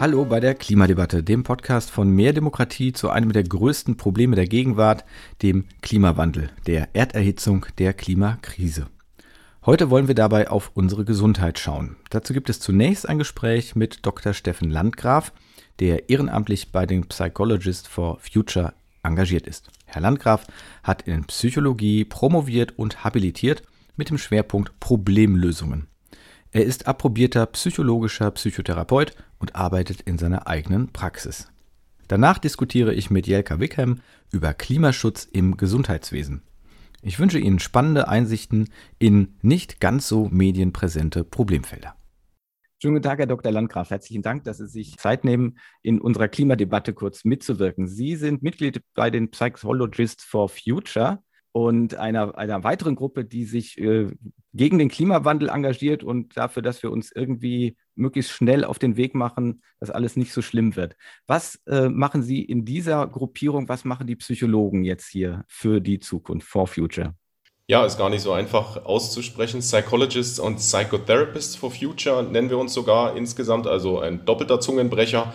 Hallo bei der Klimadebatte, dem Podcast von Mehr Demokratie zu einem der größten Probleme der Gegenwart, dem Klimawandel, der Erderhitzung, der Klimakrise. Heute wollen wir dabei auf unsere Gesundheit schauen. Dazu gibt es zunächst ein Gespräch mit Dr. Steffen Landgraf, der ehrenamtlich bei den Psychologists for Future engagiert ist. Herr Landgraf hat in Psychologie promoviert und habilitiert mit dem Schwerpunkt Problemlösungen. Er ist approbierter psychologischer Psychotherapeut und arbeitet in seiner eigenen Praxis. Danach diskutiere ich mit Jelka Wickham über Klimaschutz im Gesundheitswesen. Ich wünsche Ihnen spannende Einsichten in nicht ganz so medienpräsente Problemfelder. Schönen guten Tag, Herr Dr. Landgraf. Herzlichen Dank, dass Sie sich Zeit nehmen, in unserer Klimadebatte kurz mitzuwirken. Sie sind Mitglied bei den Psychologists for Future und einer, einer weiteren Gruppe, die sich äh, gegen den Klimawandel engagiert und dafür, dass wir uns irgendwie möglichst schnell auf den Weg machen, dass alles nicht so schlimm wird. Was äh, machen Sie in dieser Gruppierung, was machen die Psychologen jetzt hier für die Zukunft, for Future? Ja, ist gar nicht so einfach auszusprechen. Psychologists und Psychotherapists for Future nennen wir uns sogar insgesamt, also ein doppelter Zungenbrecher.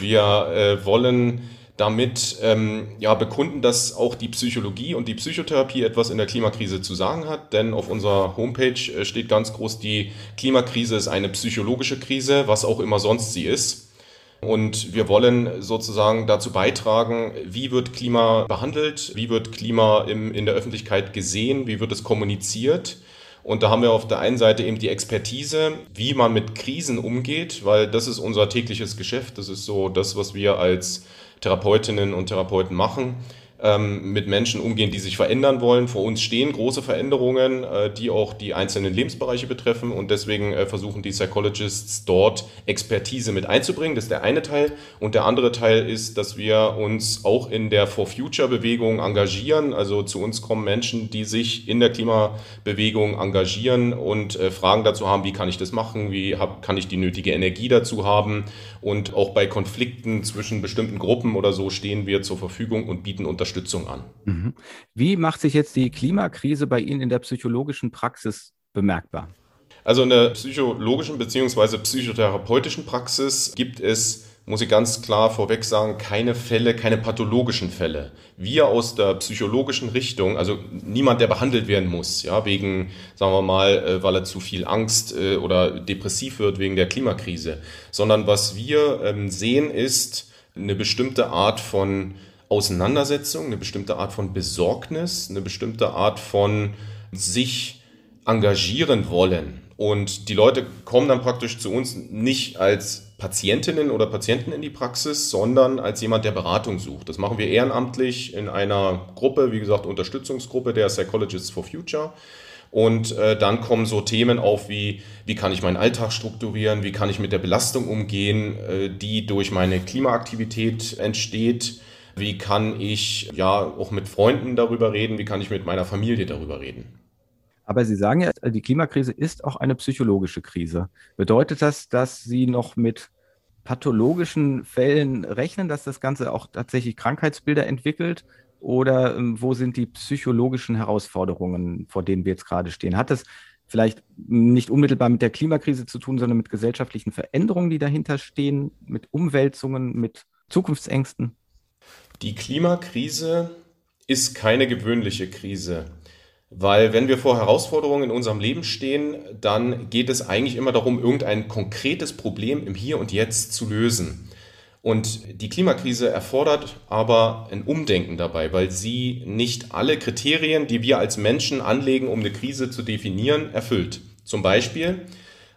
Wir äh, wollen damit ähm, ja, bekunden, dass auch die Psychologie und die Psychotherapie etwas in der Klimakrise zu sagen hat. Denn auf unserer Homepage äh, steht ganz groß, die Klimakrise ist eine psychologische Krise, was auch immer sonst sie ist. Und wir wollen sozusagen dazu beitragen, wie wird Klima behandelt, wie wird Klima im, in der Öffentlichkeit gesehen, wie wird es kommuniziert. Und da haben wir auf der einen Seite eben die Expertise, wie man mit Krisen umgeht, weil das ist unser tägliches Geschäft. Das ist so das, was wir als Therapeutinnen und Therapeuten machen ähm, mit Menschen umgehen, die sich verändern wollen. Vor uns stehen große Veränderungen, äh, die auch die einzelnen Lebensbereiche betreffen und deswegen äh, versuchen die Psychologists dort Expertise mit einzubringen. Das ist der eine Teil. Und der andere Teil ist, dass wir uns auch in der For Future Bewegung engagieren. Also zu uns kommen Menschen, die sich in der Klimabewegung engagieren und äh, Fragen dazu haben, wie kann ich das machen, wie kann ich die nötige Energie dazu haben. Und auch bei Konflikten zwischen bestimmten Gruppen oder so stehen wir zur Verfügung und bieten Unterstützung Unterstützung an. Mhm. Wie macht sich jetzt die Klimakrise bei Ihnen in der psychologischen Praxis bemerkbar? Also in der psychologischen bzw. psychotherapeutischen Praxis gibt es muss ich ganz klar vorweg sagen, keine Fälle, keine pathologischen Fälle. Wir aus der psychologischen Richtung, also niemand, der behandelt werden muss, ja, wegen, sagen wir mal, äh, weil er zu viel Angst äh, oder depressiv wird wegen der Klimakrise, sondern was wir ähm, sehen, ist eine bestimmte Art von Auseinandersetzung, eine bestimmte Art von Besorgnis, eine bestimmte Art von sich engagieren wollen. Und die Leute kommen dann praktisch zu uns nicht als Patientinnen oder Patienten in die Praxis, sondern als jemand, der Beratung sucht. Das machen wir ehrenamtlich in einer Gruppe, wie gesagt, Unterstützungsgruppe der Psychologists for Future. Und äh, dann kommen so Themen auf wie, wie kann ich meinen Alltag strukturieren, wie kann ich mit der Belastung umgehen, äh, die durch meine Klimaaktivität entsteht wie kann ich ja auch mit Freunden darüber reden? Wie kann ich mit meiner Familie darüber reden? Aber Sie sagen ja, die Klimakrise ist auch eine psychologische Krise. Bedeutet das, dass Sie noch mit pathologischen Fällen rechnen, dass das Ganze auch tatsächlich Krankheitsbilder entwickelt? Oder ähm, wo sind die psychologischen Herausforderungen, vor denen wir jetzt gerade stehen? Hat das vielleicht nicht unmittelbar mit der Klimakrise zu tun, sondern mit gesellschaftlichen Veränderungen, die dahinter stehen, mit Umwälzungen, mit Zukunftsängsten? Die Klimakrise ist keine gewöhnliche Krise, weil wenn wir vor Herausforderungen in unserem Leben stehen, dann geht es eigentlich immer darum, irgendein konkretes Problem im Hier und Jetzt zu lösen. Und die Klimakrise erfordert aber ein Umdenken dabei, weil sie nicht alle Kriterien, die wir als Menschen anlegen, um eine Krise zu definieren, erfüllt. Zum Beispiel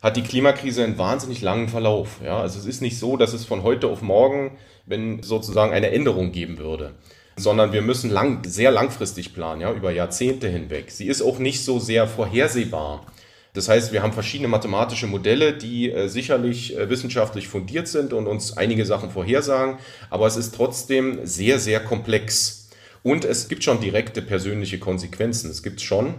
hat die Klimakrise einen wahnsinnig langen Verlauf. Ja, also es ist nicht so, dass es von heute auf morgen wenn sozusagen eine Änderung geben würde. Sondern wir müssen lang, sehr langfristig planen, ja, über Jahrzehnte hinweg. Sie ist auch nicht so sehr vorhersehbar. Das heißt, wir haben verschiedene mathematische Modelle, die äh, sicherlich äh, wissenschaftlich fundiert sind und uns einige Sachen vorhersagen, aber es ist trotzdem sehr, sehr komplex. Und es gibt schon direkte persönliche Konsequenzen. Es gibt schon,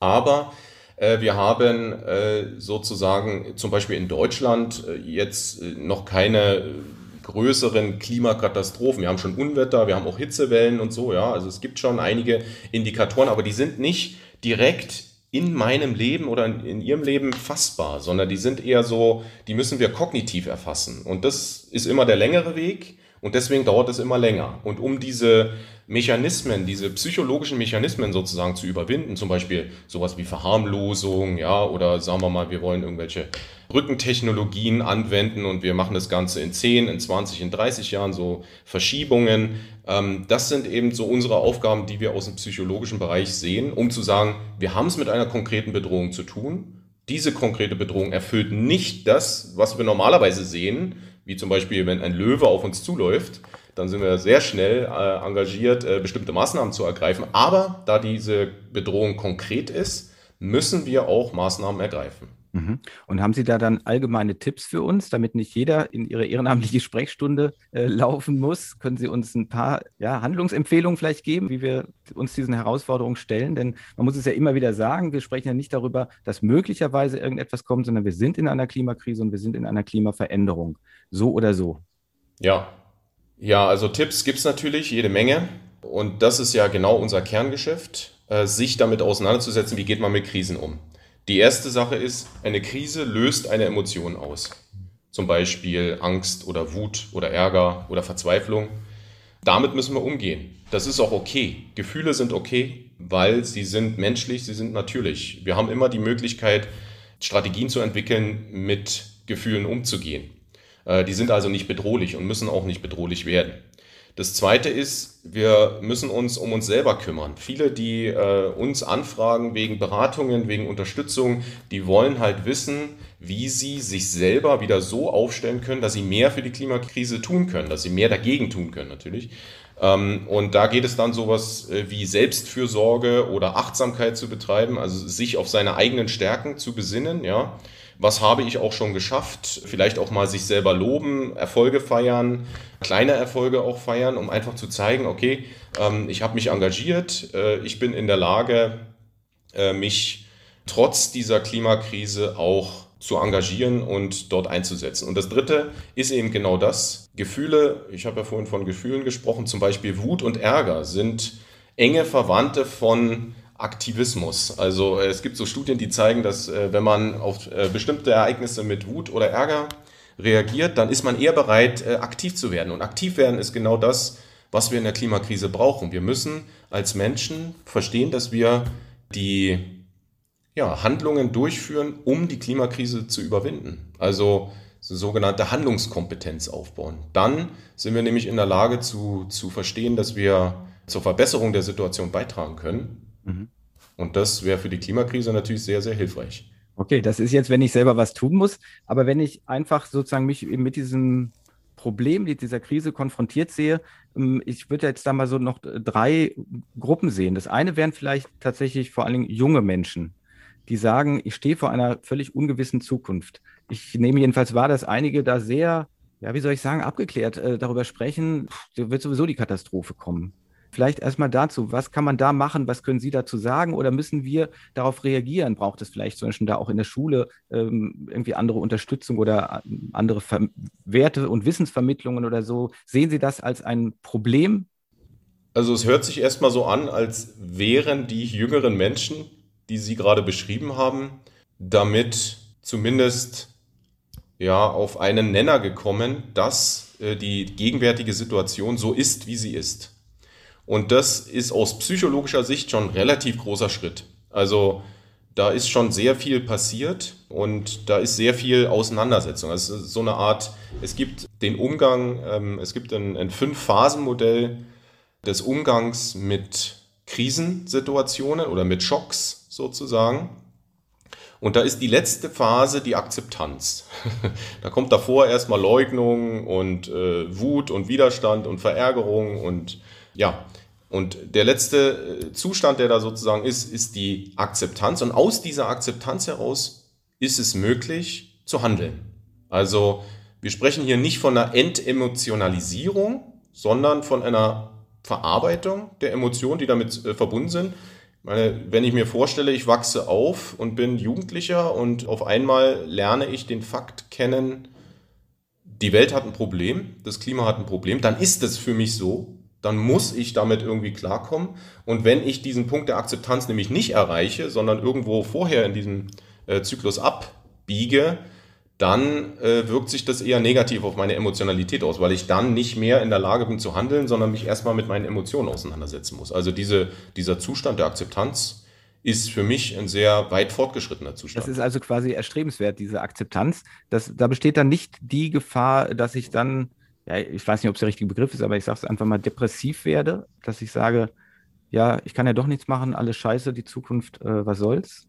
aber äh, wir haben äh, sozusagen zum Beispiel in Deutschland äh, jetzt noch keine größeren Klimakatastrophen. Wir haben schon Unwetter, wir haben auch Hitzewellen und so, ja. Also es gibt schon einige Indikatoren, aber die sind nicht direkt in meinem Leben oder in, in, ihrem Leben fassbar, sondern die sind eher so, die müssen wir kognitiv erfassen. Und das ist immer der längere Weg und deswegen dauert es immer länger. Und um diese Mechanismen, diese psychologischen Mechanismen sozusagen zu überwinden, zum Beispiel sowas wie Verharmlosung, ja, oder sagen wir mal, wir wollen irgendwelche Brückentechnologien anwenden und wir machen das Ganze in 10, in 20, in 30 Jahren, so Verschiebungen. Ähm, das sind eben so unsere Aufgaben, die wir aus dem psychologischen Bereich sehen, um zu sagen, wir haben es mit einer konkreten Bedrohung zu tun. Diese konkrete Bedrohung erfüllt nicht das, was wir normalerweise sehen, wie zum Beispiel, wenn ein Löwe auf uns zuläuft, dann sind wir sehr schnell äh, engagiert, äh, bestimmte Maßnahmen zu ergreifen. Aber da diese Bedrohung konkret ist, müssen wir auch Maßnahmen ergreifen. Mhm. Und haben Sie da dann allgemeine Tipps für uns, damit nicht jeder in Ihre ehrenamtliche Sprechstunde äh, laufen muss? Können Sie uns ein paar ja, Handlungsempfehlungen vielleicht geben, wie wir uns diesen Herausforderungen stellen? Denn man muss es ja immer wieder sagen, wir sprechen ja nicht darüber, dass möglicherweise irgendetwas kommt, sondern wir sind in einer Klimakrise und wir sind in einer Klimaveränderung. So oder so. Ja, ja, also Tipps gibt es natürlich jede Menge. Und das ist ja genau unser Kerngeschäft, äh, sich damit auseinanderzusetzen, wie geht man mit Krisen um. Die erste Sache ist, eine Krise löst eine Emotion aus. Zum Beispiel Angst oder Wut oder Ärger oder Verzweiflung. Damit müssen wir umgehen. Das ist auch okay. Gefühle sind okay, weil sie sind menschlich, sie sind natürlich. Wir haben immer die Möglichkeit, Strategien zu entwickeln, mit Gefühlen umzugehen. Äh, die sind also nicht bedrohlich und müssen auch nicht bedrohlich werden. Das Zweite ist, wir müssen uns um uns selber kümmern. Viele, die äh, uns anfragen wegen Beratungen, wegen Unterstützung, die wollen halt wissen, wie sie sich selber wieder so aufstellen können, dass sie mehr für die Klimakrise tun können, dass sie mehr dagegen tun können natürlich. Ähm, und da geht es dann sowas äh, wie Selbstfürsorge oder Achtsamkeit zu betreiben, also sich auf seine eigenen Stärken zu besinnen, ja was habe ich auch schon geschafft, vielleicht auch mal sich selber loben, Erfolge feiern, kleine Erfolge auch feiern, um einfach zu zeigen, okay, ähm, ich habe mich engagiert, äh, ich bin in der Lage, äh, mich trotz dieser Klimakrise auch zu engagieren und dort einzusetzen. Und das Dritte ist eben genau das. Gefühle, ich habe ja vorhin von Gefühlen gesprochen, zum Beispiel Wut und Ärger sind enge Verwandte von Aktivismus. Also äh, es gibt so Studien, die zeigen, dass äh, wenn man auf äh, bestimmte Ereignisse mit Wut oder Ärger reagiert, dann ist man eher bereit, aktiv zu werden. Und aktiv werden ist genau das, was wir in der Klimakrise brauchen. Wir müssen als Menschen verstehen, dass wir die ja, Handlungen durchführen, um die Klimakrise zu überwinden. Also sogenannte Handlungskompetenz aufbauen. Dann sind wir nämlich in der Lage zu, zu verstehen, dass wir zur Verbesserung der Situation beitragen können Mhm. Und das wäre für die Klimakrise natürlich sehr, sehr hilfreich. Okay, das ist jetzt, wenn ich selber was tun muss. Aber wenn ich einfach sozusagen mich mit diesem Problem, mit dieser Krise konfrontiert sehe, ähm, ich würde jetzt da mal so noch drei Gruppen sehen. Das eine wären vielleicht tatsächlich vor allen Dingen junge Menschen, die sagen, ich stehe vor einer völlig ungewissen Zukunft. Ich nehme jedenfalls wahr, dass einige da sehr, ja, wie soll ich sagen, abgeklärt äh, darüber sprechen, da wird sowieso die Katastrophe kommen. Vielleicht erstmal dazu, was kann man da machen, was können Sie dazu sagen oder müssen wir darauf reagieren? Braucht es vielleicht zum Beispiel da auch in der Schule ähm, irgendwie andere Unterstützung oder äh, andere Ver Werte und Wissensvermittlungen oder so? Sehen Sie das als ein Problem? Also es hört sich erstmal so an, als wären die jüngeren Menschen, die Sie gerade beschrieben haben, damit zumindest ja auf einen Nenner gekommen, dass äh, die gegenwärtige Situation so ist, wie sie ist. Und das ist aus psychologischer Sicht schon ein relativ großer Schritt. Also da ist schon sehr viel passiert und da ist sehr viel Auseinandersetzung. Also so eine Art, es gibt den Umgang, ähm, es gibt ein, ein Fünf-Phasen-Modell des Umgangs mit Krisensituationen oder mit Schocks sozusagen. Und da ist die letzte Phase die Akzeptanz. da kommt davor erstmal Leugnung und äh, Wut und Widerstand und Verärgerung und ja, und der letzte äh, Zustand, der da sozusagen ist, ist die Akzeptanz. Und aus dieser Akzeptanz heraus ist es möglich zu handeln. Also wir sprechen hier nicht von einer Entemotionalisierung, sondern von einer Verarbeitung der Emotionen, die damit äh, verbunden sind. Ich meine, wenn ich mir vorstelle, ich wachse auf und bin Jugendlicher und auf einmal lerne ich den Fakt kennen, die Welt hat ein Problem, das Klima hat ein Problem, dann ist es für mich so, dann muss ich damit irgendwie klarkommen. Und wenn ich diesen Punkt der Akzeptanz nämlich nicht erreiche, sondern irgendwo vorher in diesem äh, Zyklus abbiege, dann äh, wirkt sich das eher negativ auf meine Emotionalität aus, weil ich dann nicht mehr in der Lage bin zu handeln, sondern mich erstmal mit meinen Emotionen auseinandersetzen muss. Also diese, dieser Zustand der Akzeptanz ist für mich ein sehr weit fortgeschrittener Zustand. Das ist also quasi erstrebenswert, diese Akzeptanz. Das, da besteht dann nicht die Gefahr, dass ich dann, ja, ich weiß nicht, ob es der richtige Begriff ist, aber ich sage es einfach mal, depressiv werde, dass ich sage, ja, ich kann ja doch nichts machen, alles scheiße, die Zukunft, äh, was soll's?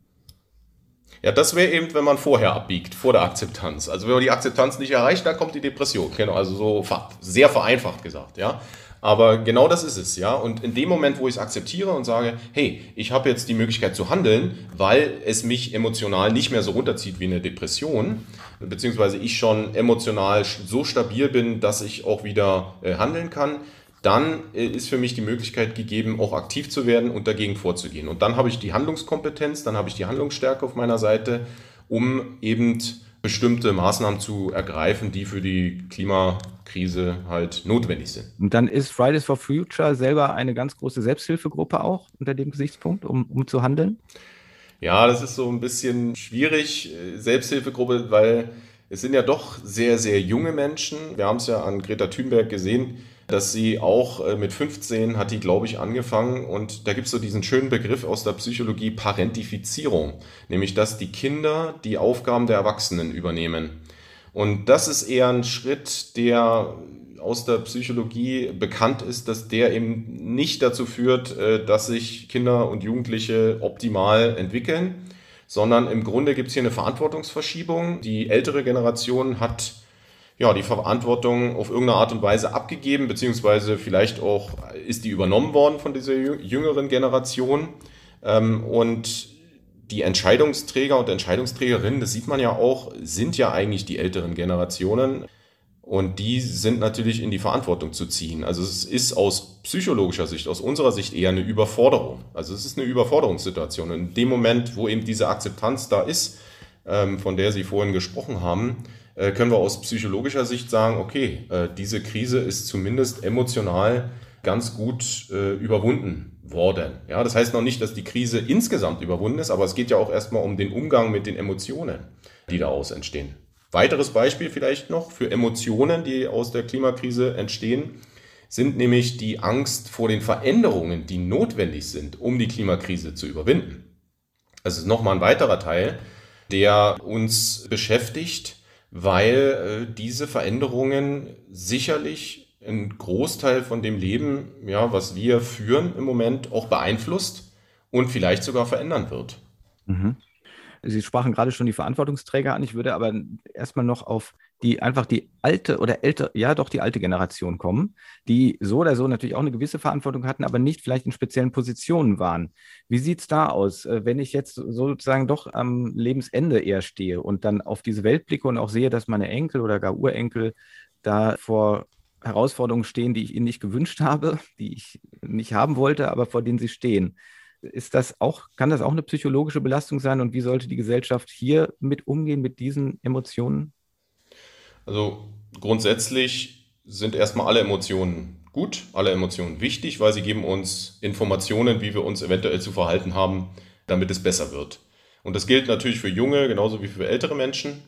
Ja, das wäre eben, wenn man vorher abbiegt, vor der Akzeptanz. Also wenn man die Akzeptanz nicht erreicht, dann kommt die Depression. Genau, also so sehr vereinfacht gesagt, ja. Aber genau das ist es, ja. Und in dem Moment, wo ich es akzeptiere und sage, hey, ich habe jetzt die Möglichkeit zu handeln, weil es mich emotional nicht mehr so runterzieht wie eine Depression, beziehungsweise ich schon emotional so stabil bin, dass ich auch wieder äh, handeln kann, dann äh, ist für mich die Möglichkeit gegeben, auch aktiv zu werden und dagegen vorzugehen. Und dann habe ich die Handlungskompetenz, dann habe ich die Handlungsstärke auf meiner Seite, um eben bestimmte Maßnahmen zu ergreifen, die für die Klimakrise halt notwendig sind. Und dann ist Fridays for Future selber eine ganz große Selbsthilfegruppe auch unter dem Gesichtspunkt, um, um zu handeln? Ja, das ist so ein bisschen schwierig, äh, Selbsthilfegruppe, weil es sind ja doch sehr, sehr junge Menschen. Wir haben es ja an Greta Thunberg gesehen dass sie auch äh, mit 15 hat die, glaube ich, angefangen und da gibt es so diesen schönen Begriff aus der Psychologie Parentifizierung, nämlich dass die Kinder die Aufgaben der Erwachsenen übernehmen. Und das ist eher ein Schritt, der aus der Psychologie bekannt ist, dass der eben nicht dazu führt, äh, dass sich Kinder und Jugendliche optimal entwickeln, sondern im Grunde gibt es hier eine Verantwortungsverschiebung. Die ältere Generation hat ja, die Verantwortung auf irgendeine Art und Weise abgegeben, beziehungsweise vielleicht auch ist die übernommen worden von dieser jüngeren Generation. Ähm, und die Entscheidungsträger und Entscheidungsträgerinnen, das sieht man ja auch, sind ja eigentlich die älteren Generationen. Und die sind natürlich in die Verantwortung zu ziehen. Also es ist aus psychologischer Sicht, aus unserer Sicht eher eine Überforderung. Also es ist eine Überforderungssituation. In dem Moment, wo eben diese Akzeptanz da ist, ähm, von der Sie vorhin gesprochen haben, äh, können wir aus psychologischer Sicht sagen, okay, äh, diese Krise ist zumindest emotional ganz gut äh, überwunden worden. Ja, das heißt noch nicht, dass die Krise insgesamt überwunden ist, aber es geht ja auch erstmal um den Umgang mit den Emotionen, die daraus entstehen. Weiteres Beispiel vielleicht noch für Emotionen, die aus der Klimakrise entstehen, sind nämlich die Angst vor den Veränderungen, die notwendig sind, um die Klimakrise zu überwinden. Das ist nochmal ein weiterer Teil, der uns beschäftigt, weil äh, diese Veränderungen sicherlich einen Großteil von dem Leben, ja, was wir führen im Moment, auch beeinflusst und vielleicht sogar verändern wird. Mhm. Sie sprachen gerade schon die Verantwortungsträger an. Ich würde aber erstmal noch auf die einfach die alte oder ältere, ja doch die alte Generation kommen, die so oder so natürlich auch eine gewisse Verantwortung hatten, aber nicht vielleicht in speziellen Positionen waren. Wie sieht es da aus, äh, wenn ich jetzt sozusagen doch am Lebensende eher stehe und dann auf diese Welt blicke und auch sehe, dass meine Enkel oder gar Urenkel da vor Herausforderungen stehen, die ich ihnen nicht gewünscht habe, die ich nicht haben wollte, aber vor denen sie stehen. Ist das auch, kann das auch eine psychologische Belastung sein und wie sollte die Gesellschaft hier mit umgehen mit diesen Emotionen? Also grundsätzlich sind erstmal alle Emotionen gut, alle Emotionen wichtig, weil sie geben uns Informationen, wie wir uns eventuell zu verhalten haben, damit es besser wird. Und das gilt natürlich für junge genauso wie für ältere Menschen.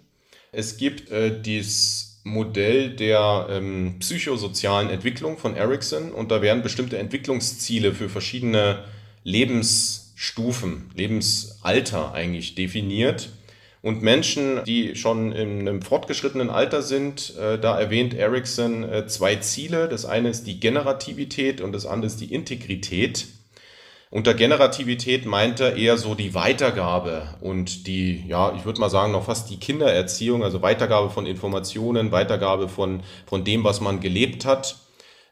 Es gibt äh, dieses Modell der ähm, psychosozialen Entwicklung von Ericsson und da werden bestimmte Entwicklungsziele für verschiedene Lebensstufen, Lebensalter eigentlich definiert. Und Menschen, die schon in einem fortgeschrittenen Alter sind, äh, da erwähnt Ericsson äh, zwei Ziele. Das eine ist die Generativität und das andere ist die Integrität. Unter Generativität meint er eher so die Weitergabe und die, ja, ich würde mal sagen, noch fast die Kindererziehung, also Weitergabe von Informationen, Weitergabe von, von dem, was man gelebt hat.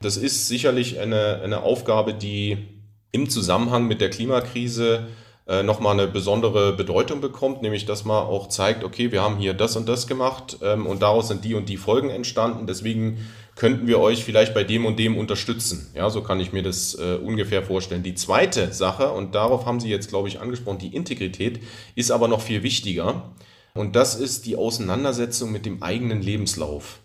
Das ist sicherlich eine, eine Aufgabe, die im Zusammenhang mit der Klimakrise äh, nochmal eine besondere Bedeutung bekommt, nämlich dass man auch zeigt, okay, wir haben hier das und das gemacht ähm, und daraus sind die und die Folgen entstanden, deswegen könnten wir euch vielleicht bei dem und dem unterstützen. Ja, so kann ich mir das äh, ungefähr vorstellen. Die zweite Sache, und darauf haben Sie jetzt, glaube ich, angesprochen, die Integrität, ist aber noch viel wichtiger. Und das ist die Auseinandersetzung mit dem eigenen Lebenslauf.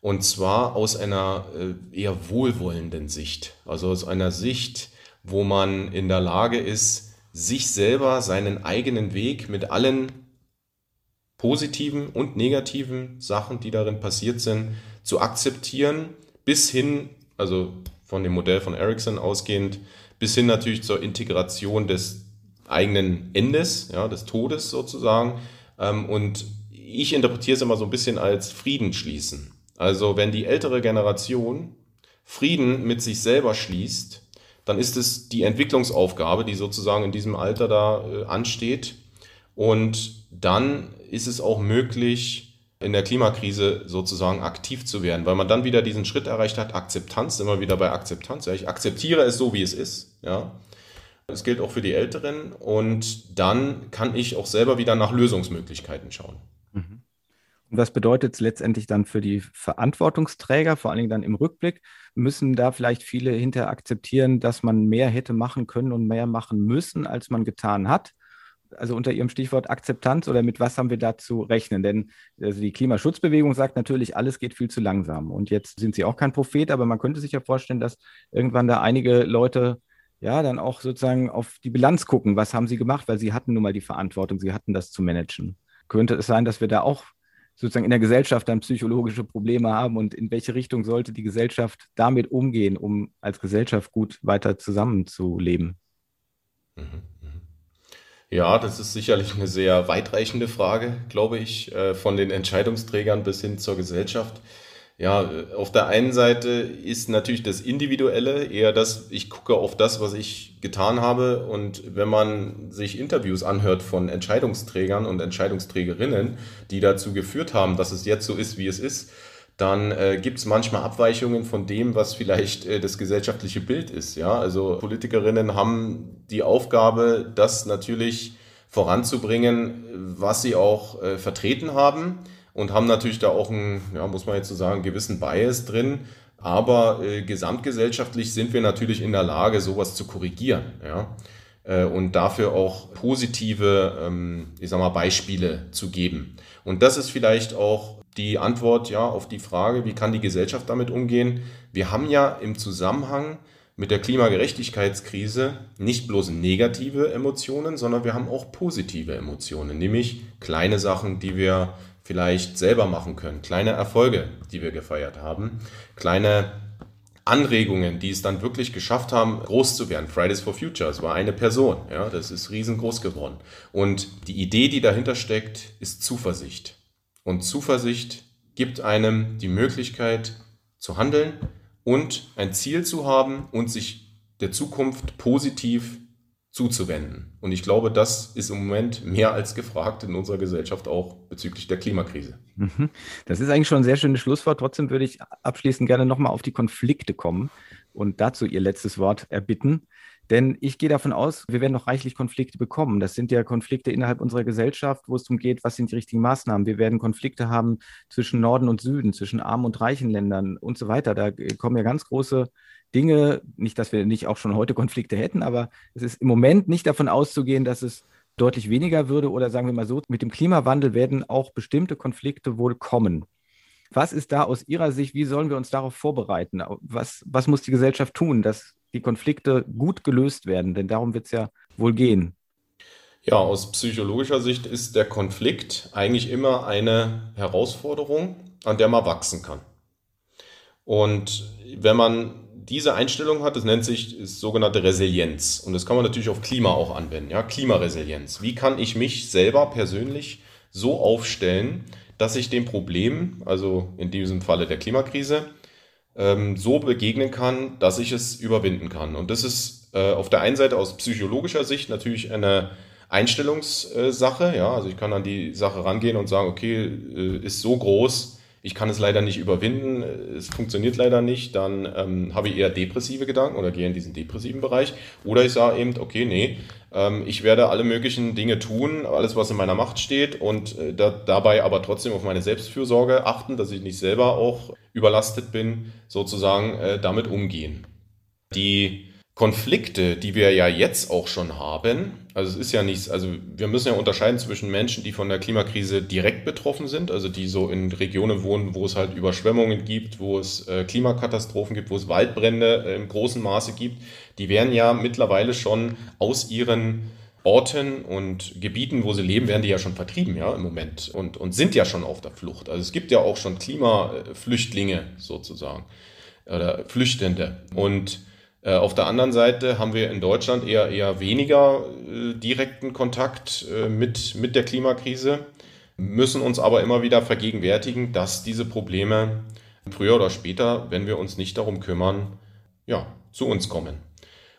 Und zwar aus einer äh, eher wohlwollenden Sicht. Also aus einer Sicht, wo man in der Lage ist, sich selber seinen eigenen Weg mit allen positiven und negativen Sachen, die darin passiert sind, zu akzeptieren, bis hin, also von dem Modell von Ericsson ausgehend, bis hin natürlich zur Integration des eigenen Endes, ja, des Todes sozusagen. Ähm, und ich interpretiere es immer so ein bisschen als Frieden schließen. Also wenn die ältere Generation Frieden mit sich selber schließt, dann ist es die Entwicklungsaufgabe, die sozusagen in diesem Alter da äh, ansteht. Und dann ist es auch möglich, in der Klimakrise sozusagen aktiv zu werden, weil man dann wieder diesen Schritt erreicht hat, Akzeptanz, immer wieder bei Akzeptanz. Ja, ich akzeptiere es so, wie es ist. Ja. Das gilt auch für die Älteren und dann kann ich auch selber wieder nach Lösungsmöglichkeiten schauen. Was bedeutet es letztendlich dann für die Verantwortungsträger, vor allen Dingen dann im Rückblick? Müssen da vielleicht viele hinter akzeptieren, dass man mehr hätte machen können und mehr machen müssen, als man getan hat? Also unter Ihrem Stichwort Akzeptanz oder mit was haben wir da zu rechnen? Denn also die Klimaschutzbewegung sagt natürlich, alles geht viel zu langsam. Und jetzt sind Sie auch kein Prophet, aber man könnte sich ja vorstellen, dass irgendwann da einige Leute ja dann auch sozusagen auf die Bilanz gucken, was haben sie gemacht, weil sie hatten nun mal die Verantwortung, sie hatten das zu managen. Könnte es sein, dass wir da auch sozusagen in der Gesellschaft dann psychologische Probleme haben und in welche Richtung sollte die Gesellschaft damit umgehen, um als Gesellschaft gut weiter zusammenzuleben? Mhm, mhm. Ja, das ist sicherlich eine sehr weitreichende Frage, glaube ich, äh, von den Entscheidungsträgern bis hin zur Gesellschaft. Ja, auf der einen Seite ist natürlich das Individuelle eher das, ich gucke auf das, was ich getan habe. Und wenn man sich Interviews anhört von Entscheidungsträgern und Entscheidungsträgerinnen, die dazu geführt haben, dass es jetzt so ist, wie es ist, dann äh, gibt es manchmal Abweichungen von dem, was vielleicht äh, das gesellschaftliche Bild ist. Ja, also Politikerinnen haben die Aufgabe, das natürlich voranzubringen, was sie auch äh, vertreten haben und haben natürlich da auch einen, ja, muss man jetzt so sagen, gewissen Bias drin. Aber äh, gesamtgesellschaftlich sind wir natürlich in der Lage, sowas zu korrigieren. Ja? Äh, und dafür auch positive, ähm, ich sag mal, Beispiele zu geben. Und das ist vielleicht auch die Antwort ja auf die Frage, wie kann die Gesellschaft damit umgehen? Wir haben ja im Zusammenhang mit der Klimagerechtigkeitskrise nicht bloß negative Emotionen, sondern wir haben auch positive Emotionen, nämlich kleine Sachen, die wir vielleicht selber machen können, kleine Erfolge, die wir gefeiert haben, kleine Anregungen, die es dann wirklich geschafft haben, groß zu werden. Fridays for Future, es war eine Person, ja, das ist riesengroß geworden. Und die Idee, die dahinter steckt, ist Zuversicht. Und Zuversicht gibt einem die Möglichkeit zu handeln und ein Ziel zu haben und sich der Zukunft positiv zuzuwenden. Und ich glaube, das ist im Moment mehr als gefragt in unserer Gesellschaft auch bezüglich der Klimakrise. Mhm. Das ist eigentlich schon ein sehr schönes Schlusswort. Trotzdem würde ich abschließend gerne nochmal auf die Konflikte kommen und dazu Ihr letztes Wort erbitten. Denn ich gehe davon aus, wir werden noch reichlich Konflikte bekommen. Das sind ja Konflikte innerhalb unserer Gesellschaft, wo es darum geht, was sind die richtigen Maßnahmen. Wir werden Konflikte haben zwischen Norden und Süden, zwischen armen und reichen Ländern und so weiter. Da kommen ja ganz große Dinge, nicht, dass wir nicht auch schon heute Konflikte hätten, aber es ist im Moment nicht davon auszugehen, dass es deutlich weniger würde oder sagen wir mal so, mit dem Klimawandel werden auch bestimmte Konflikte wohl kommen. Was ist da aus Ihrer Sicht, wie sollen wir uns darauf vorbereiten? Was, was muss die Gesellschaft tun, dass die Konflikte gut gelöst werden? Denn darum wird es ja wohl gehen. Ja, aus psychologischer Sicht ist der Konflikt eigentlich immer eine Herausforderung, an der man wachsen kann. Und wenn man diese Einstellung hat, das nennt sich das sogenannte Resilienz. Und das kann man natürlich auf Klima auch anwenden. Ja, Klimaresilienz. Wie kann ich mich selber persönlich so aufstellen, dass ich dem Problem, also in diesem Falle der Klimakrise, ähm, so begegnen kann, dass ich es überwinden kann. Und das ist äh, auf der einen Seite aus psychologischer Sicht natürlich eine Einstellungssache. Ja, also ich kann an die Sache rangehen und sagen, okay, äh, ist so groß, ich kann es leider nicht überwinden, es funktioniert leider nicht, dann ähm, habe ich eher depressive Gedanken oder gehe in diesen depressiven Bereich. Oder ich sage eben, okay, nee, ähm, ich werde alle möglichen Dinge tun, alles, was in meiner Macht steht und äh, da, dabei aber trotzdem auf meine Selbstfürsorge achten, dass ich nicht selber auch überlastet bin, sozusagen äh, damit umgehen. Die Konflikte, die wir ja jetzt auch schon haben, also es ist ja nichts, also wir müssen ja unterscheiden zwischen Menschen, die von der Klimakrise direkt betroffen sind, also die so in Regionen wohnen, wo es halt Überschwemmungen gibt, wo es äh, Klimakatastrophen gibt, wo es Waldbrände äh, im großen Maße gibt, die werden ja mittlerweile schon aus ihren Orten und Gebieten, wo sie leben, werden die ja schon vertrieben, ja, im Moment und, und sind ja schon auf der Flucht. Also es gibt ja auch schon Klimaflüchtlinge sozusagen oder Flüchtende und auf der anderen Seite haben wir in Deutschland eher, eher weniger äh, direkten Kontakt äh, mit, mit der Klimakrise, müssen uns aber immer wieder vergegenwärtigen, dass diese Probleme früher oder später, wenn wir uns nicht darum kümmern, ja, zu uns kommen.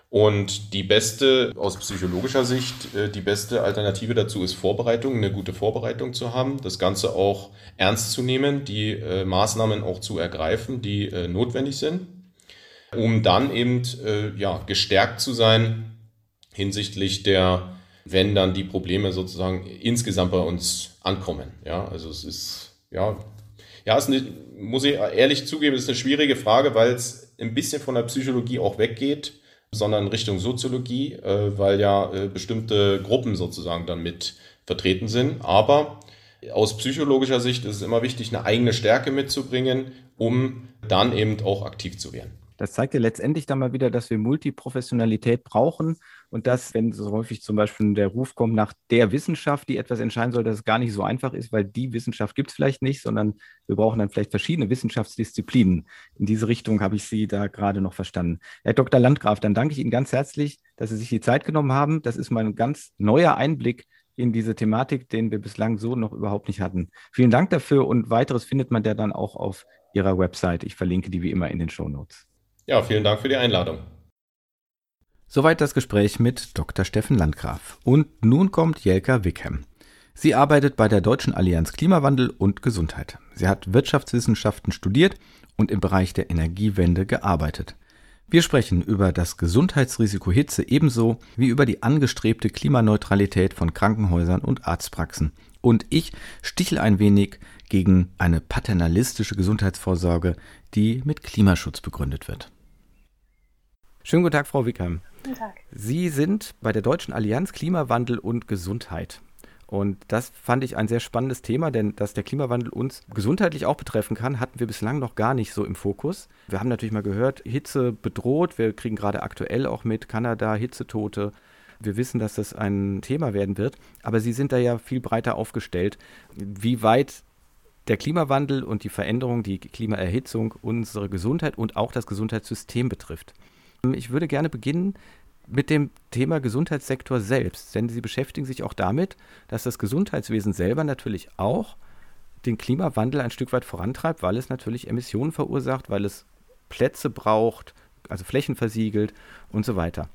Und die beste, aus psychologischer Sicht, äh, die beste Alternative dazu ist Vorbereitung, eine gute Vorbereitung zu haben, das Ganze auch ernst zu nehmen, die äh, Maßnahmen auch zu ergreifen, die äh, notwendig sind um dann eben äh, ja, gestärkt zu sein hinsichtlich der, wenn dann die Probleme sozusagen insgesamt bei uns ankommen. Ja, also es ist, ja, ja, es eine, muss ich ehrlich zugeben, ist eine schwierige Frage, weil es ein bisschen von der Psychologie auch weggeht, sondern Richtung Soziologie, äh, weil ja äh, bestimmte Gruppen sozusagen dann mit vertreten sind. Aber aus psychologischer Sicht ist es immer wichtig, eine eigene Stärke mitzubringen, um dann eben auch aktiv zu werden. Das zeigt ja letztendlich dann mal wieder, dass wir Multiprofessionalität brauchen und dass, wenn so häufig zum Beispiel der Ruf kommt nach der Wissenschaft, die etwas entscheiden soll, dass es gar nicht so einfach ist, weil die Wissenschaft gibt es vielleicht nicht, sondern wir brauchen dann vielleicht verschiedene Wissenschaftsdisziplinen. In diese Richtung habe ich Sie da gerade noch verstanden. Herr Dr. Landgraf, dann danke ich Ihnen ganz herzlich, dass Sie sich die Zeit genommen haben. Das ist mal ein ganz neuer Einblick in diese Thematik, den wir bislang so noch überhaupt nicht hatten. Vielen Dank dafür und weiteres findet man ja dann auch auf Ihrer Website. Ich verlinke die wie immer in den Show Notes. Ja, vielen Dank für die Einladung. Soweit das Gespräch mit Dr. Steffen Landgraf. Und nun kommt Jelka Wickham. Sie arbeitet bei der Deutschen Allianz Klimawandel und Gesundheit. Sie hat Wirtschaftswissenschaften studiert und im Bereich der Energiewende gearbeitet. Wir sprechen über das Gesundheitsrisiko Hitze ebenso wie über die angestrebte Klimaneutralität von Krankenhäusern und Arztpraxen. Und ich stichle ein wenig gegen eine paternalistische Gesundheitsvorsorge, die mit Klimaschutz begründet wird. Schönen guten Tag, Frau Wickham. Guten Tag. Sie sind bei der Deutschen Allianz Klimawandel und Gesundheit. Und das fand ich ein sehr spannendes Thema, denn dass der Klimawandel uns gesundheitlich auch betreffen kann, hatten wir bislang noch gar nicht so im Fokus. Wir haben natürlich mal gehört, Hitze bedroht. Wir kriegen gerade aktuell auch mit Kanada Hitzetote. Wir wissen, dass das ein Thema werden wird, aber Sie sind da ja viel breiter aufgestellt. Wie weit der Klimawandel und die Veränderung, die Klimaerhitzung unsere Gesundheit und auch das Gesundheitssystem betrifft. Ich würde gerne beginnen mit dem Thema Gesundheitssektor selbst, denn Sie beschäftigen sich auch damit, dass das Gesundheitswesen selber natürlich auch den Klimawandel ein Stück weit vorantreibt, weil es natürlich Emissionen verursacht, weil es Plätze braucht, also Flächen versiegelt und so weiter.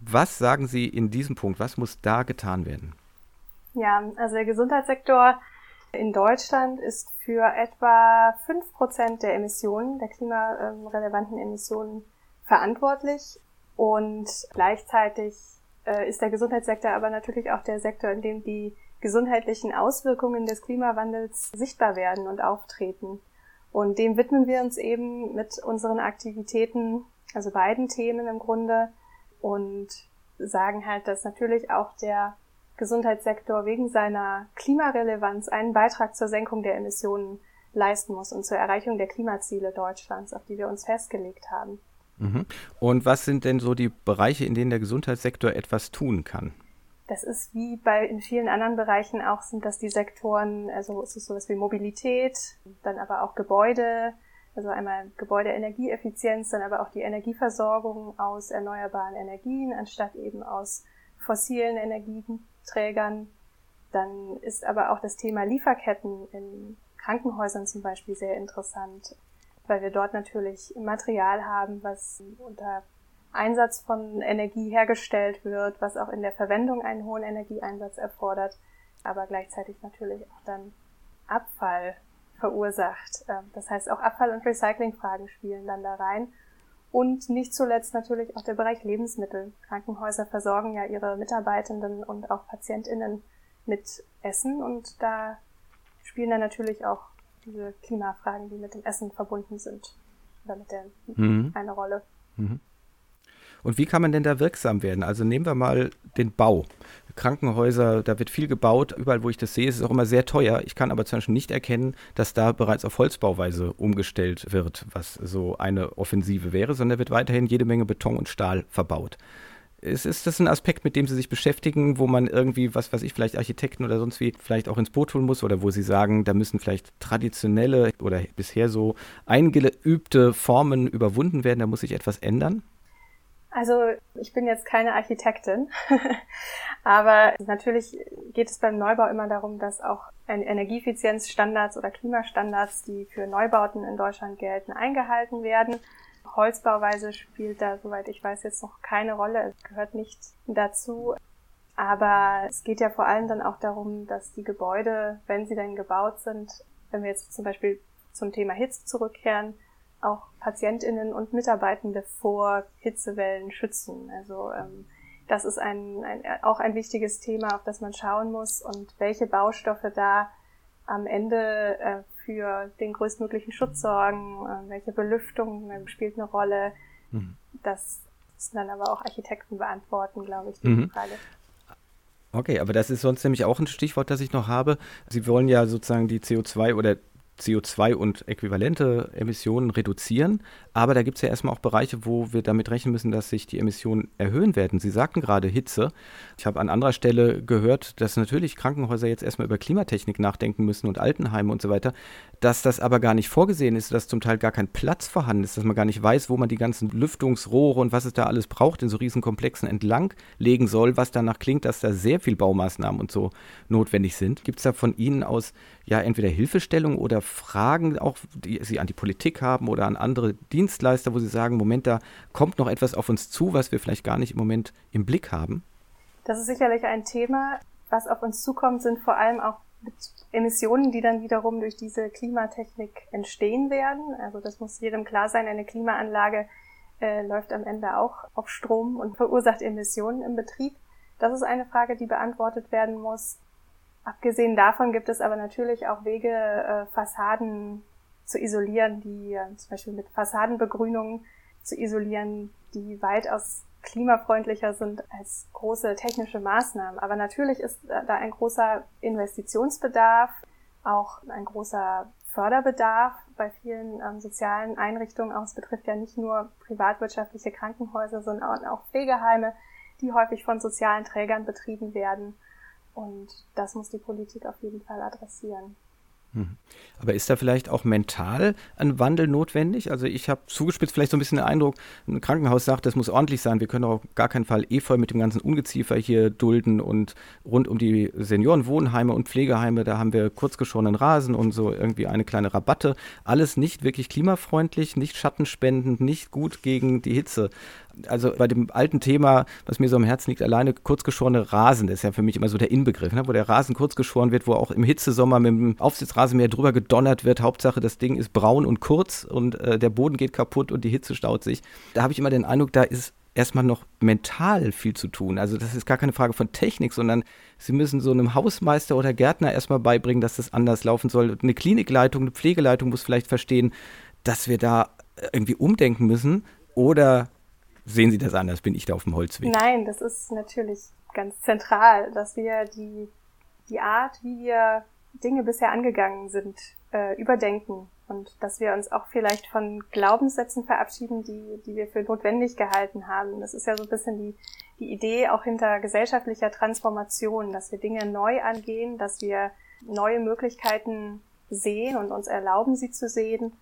Was sagen Sie in diesem Punkt? Was muss da getan werden? Ja, also der Gesundheitssektor in Deutschland ist für etwa fünf Prozent der Emissionen, der klimarelevanten Emissionen verantwortlich. Und gleichzeitig äh, ist der Gesundheitssektor aber natürlich auch der Sektor, in dem die gesundheitlichen Auswirkungen des Klimawandels sichtbar werden und auftreten. Und dem widmen wir uns eben mit unseren Aktivitäten, also beiden Themen im Grunde, und sagen halt, dass natürlich auch der Gesundheitssektor wegen seiner Klimarelevanz einen Beitrag zur Senkung der Emissionen leisten muss und zur Erreichung der Klimaziele Deutschlands, auf die wir uns festgelegt haben. Mhm. Und was sind denn so die Bereiche, in denen der Gesundheitssektor etwas tun kann? Das ist wie bei in vielen anderen Bereichen auch sind das die Sektoren, also es ist sowas wie Mobilität, dann aber auch Gebäude, also einmal Gebäudeenergieeffizienz, dann aber auch die Energieversorgung aus erneuerbaren Energien anstatt eben aus fossilen Energieträgern. Dann ist aber auch das Thema Lieferketten in Krankenhäusern zum Beispiel sehr interessant, weil wir dort natürlich Material haben, was unter Einsatz von Energie hergestellt wird, was auch in der Verwendung einen hohen Energieeinsatz erfordert, aber gleichzeitig natürlich auch dann Abfall verursacht. Ähm, das heißt, auch Abfall- und Recyclingfragen spielen dann da rein. Und nicht zuletzt natürlich auch der Bereich Lebensmittel. Krankenhäuser versorgen ja ihre Mitarbeitenden und auch PatientInnen mit Essen und da spielen dann natürlich auch diese Klimafragen, die mit dem Essen verbunden sind, oder mit der mhm. eine Rolle. Mhm. Und wie kann man denn da wirksam werden? Also nehmen wir mal den Bau. Krankenhäuser, da wird viel gebaut. Überall, wo ich das sehe, ist es auch immer sehr teuer. Ich kann aber zum Beispiel nicht erkennen, dass da bereits auf Holzbauweise umgestellt wird, was so eine Offensive wäre, sondern wird weiterhin jede Menge Beton und Stahl verbaut. Ist, ist das ein Aspekt, mit dem Sie sich beschäftigen, wo man irgendwie, was weiß ich, vielleicht Architekten oder sonst wie vielleicht auch ins Boot holen muss oder wo Sie sagen, da müssen vielleicht traditionelle oder bisher so eingeübte Formen überwunden werden, da muss sich etwas ändern? Also ich bin jetzt keine Architektin, aber natürlich geht es beim Neubau immer darum, dass auch Energieeffizienzstandards oder Klimastandards, die für Neubauten in Deutschland gelten, eingehalten werden. Holzbauweise spielt da, soweit ich weiß, jetzt noch keine Rolle. Es gehört nicht dazu. Aber es geht ja vor allem dann auch darum, dass die Gebäude, wenn sie denn gebaut sind, wenn wir jetzt zum Beispiel zum Thema Hitze zurückkehren, auch PatientInnen und Mitarbeitende vor Hitzewellen schützen. Also ähm, das ist ein, ein, auch ein wichtiges Thema, auf das man schauen muss und welche Baustoffe da am Ende äh, für den größtmöglichen Schutz sorgen, äh, welche Belüftung äh, spielt eine Rolle. Mhm. Das müssen dann aber auch Architekten beantworten, glaube ich, die mhm. Frage. Okay, aber das ist sonst nämlich auch ein Stichwort, das ich noch habe. Sie wollen ja sozusagen die CO2 oder CO2 und äquivalente Emissionen reduzieren. Aber da gibt es ja erstmal auch Bereiche, wo wir damit rechnen müssen, dass sich die Emissionen erhöhen werden. Sie sagten gerade Hitze. Ich habe an anderer Stelle gehört, dass natürlich Krankenhäuser jetzt erstmal über Klimatechnik nachdenken müssen und Altenheime und so weiter. Dass das aber gar nicht vorgesehen ist, dass zum Teil gar kein Platz vorhanden ist, dass man gar nicht weiß, wo man die ganzen Lüftungsrohre und was es da alles braucht in so Riesenkomplexen entlang legen soll, was danach klingt, dass da sehr viel Baumaßnahmen und so notwendig sind. Gibt es da von Ihnen aus ja entweder Hilfestellung oder Fragen auch, die Sie an die Politik haben oder an andere Dienstleister, wo Sie sagen, Moment, da kommt noch etwas auf uns zu, was wir vielleicht gar nicht im Moment im Blick haben? Das ist sicherlich ein Thema. Was auf uns zukommt, sind vor allem auch Emissionen, die dann wiederum durch diese Klimatechnik entstehen werden. Also das muss jedem klar sein, eine Klimaanlage äh, läuft am Ende auch auf Strom und verursacht Emissionen im Betrieb. Das ist eine Frage, die beantwortet werden muss. Abgesehen davon gibt es aber natürlich auch Wege, äh, Fassaden zu isolieren, die äh, zum Beispiel mit Fassadenbegrünung zu isolieren, die weitaus klimafreundlicher sind als große technische Maßnahmen. Aber natürlich ist da ein großer Investitionsbedarf, auch ein großer Förderbedarf bei vielen ähm, sozialen Einrichtungen. Auch es betrifft ja nicht nur privatwirtschaftliche Krankenhäuser, sondern auch Pflegeheime, die häufig von sozialen Trägern betrieben werden. Und das muss die Politik auf jeden Fall adressieren. Mhm. Aber ist da vielleicht auch mental ein Wandel notwendig? Also ich habe zugespitzt vielleicht so ein bisschen den Eindruck, ein Krankenhaus sagt, das muss ordentlich sein. Wir können auch auf gar keinen Fall Efeu mit dem ganzen Ungeziefer hier dulden und rund um die Seniorenwohnheime und Pflegeheime, da haben wir kurzgeschorenen Rasen und so irgendwie eine kleine Rabatte. Alles nicht wirklich klimafreundlich, nicht schattenspendend, nicht gut gegen die Hitze also bei dem alten Thema, was mir so am Herzen liegt, alleine kurzgeschorene Rasen, das ist ja für mich immer so der Inbegriff, ne? wo der Rasen kurzgeschoren wird, wo auch im Hitzesommer mit dem Aufsitzrasenmäher drüber gedonnert wird. Hauptsache, das Ding ist braun und kurz und äh, der Boden geht kaputt und die Hitze staut sich. Da habe ich immer den Eindruck, da ist erstmal noch mental viel zu tun. Also das ist gar keine Frage von Technik, sondern Sie müssen so einem Hausmeister oder Gärtner erstmal beibringen, dass das anders laufen soll. Eine Klinikleitung, eine Pflegeleitung muss vielleicht verstehen, dass wir da irgendwie umdenken müssen oder sehen Sie das anders? Bin ich da auf dem Holzweg? Nein, das ist natürlich ganz zentral, dass wir die, die Art, wie wir Dinge bisher angegangen sind, äh, überdenken und dass wir uns auch vielleicht von Glaubenssätzen verabschieden, die, die wir für notwendig gehalten haben. Das ist ja so ein bisschen die, die Idee auch hinter gesellschaftlicher Transformation, dass wir Dinge neu angehen, dass wir neue Möglichkeiten sehen und uns erlauben, sie zu sehen,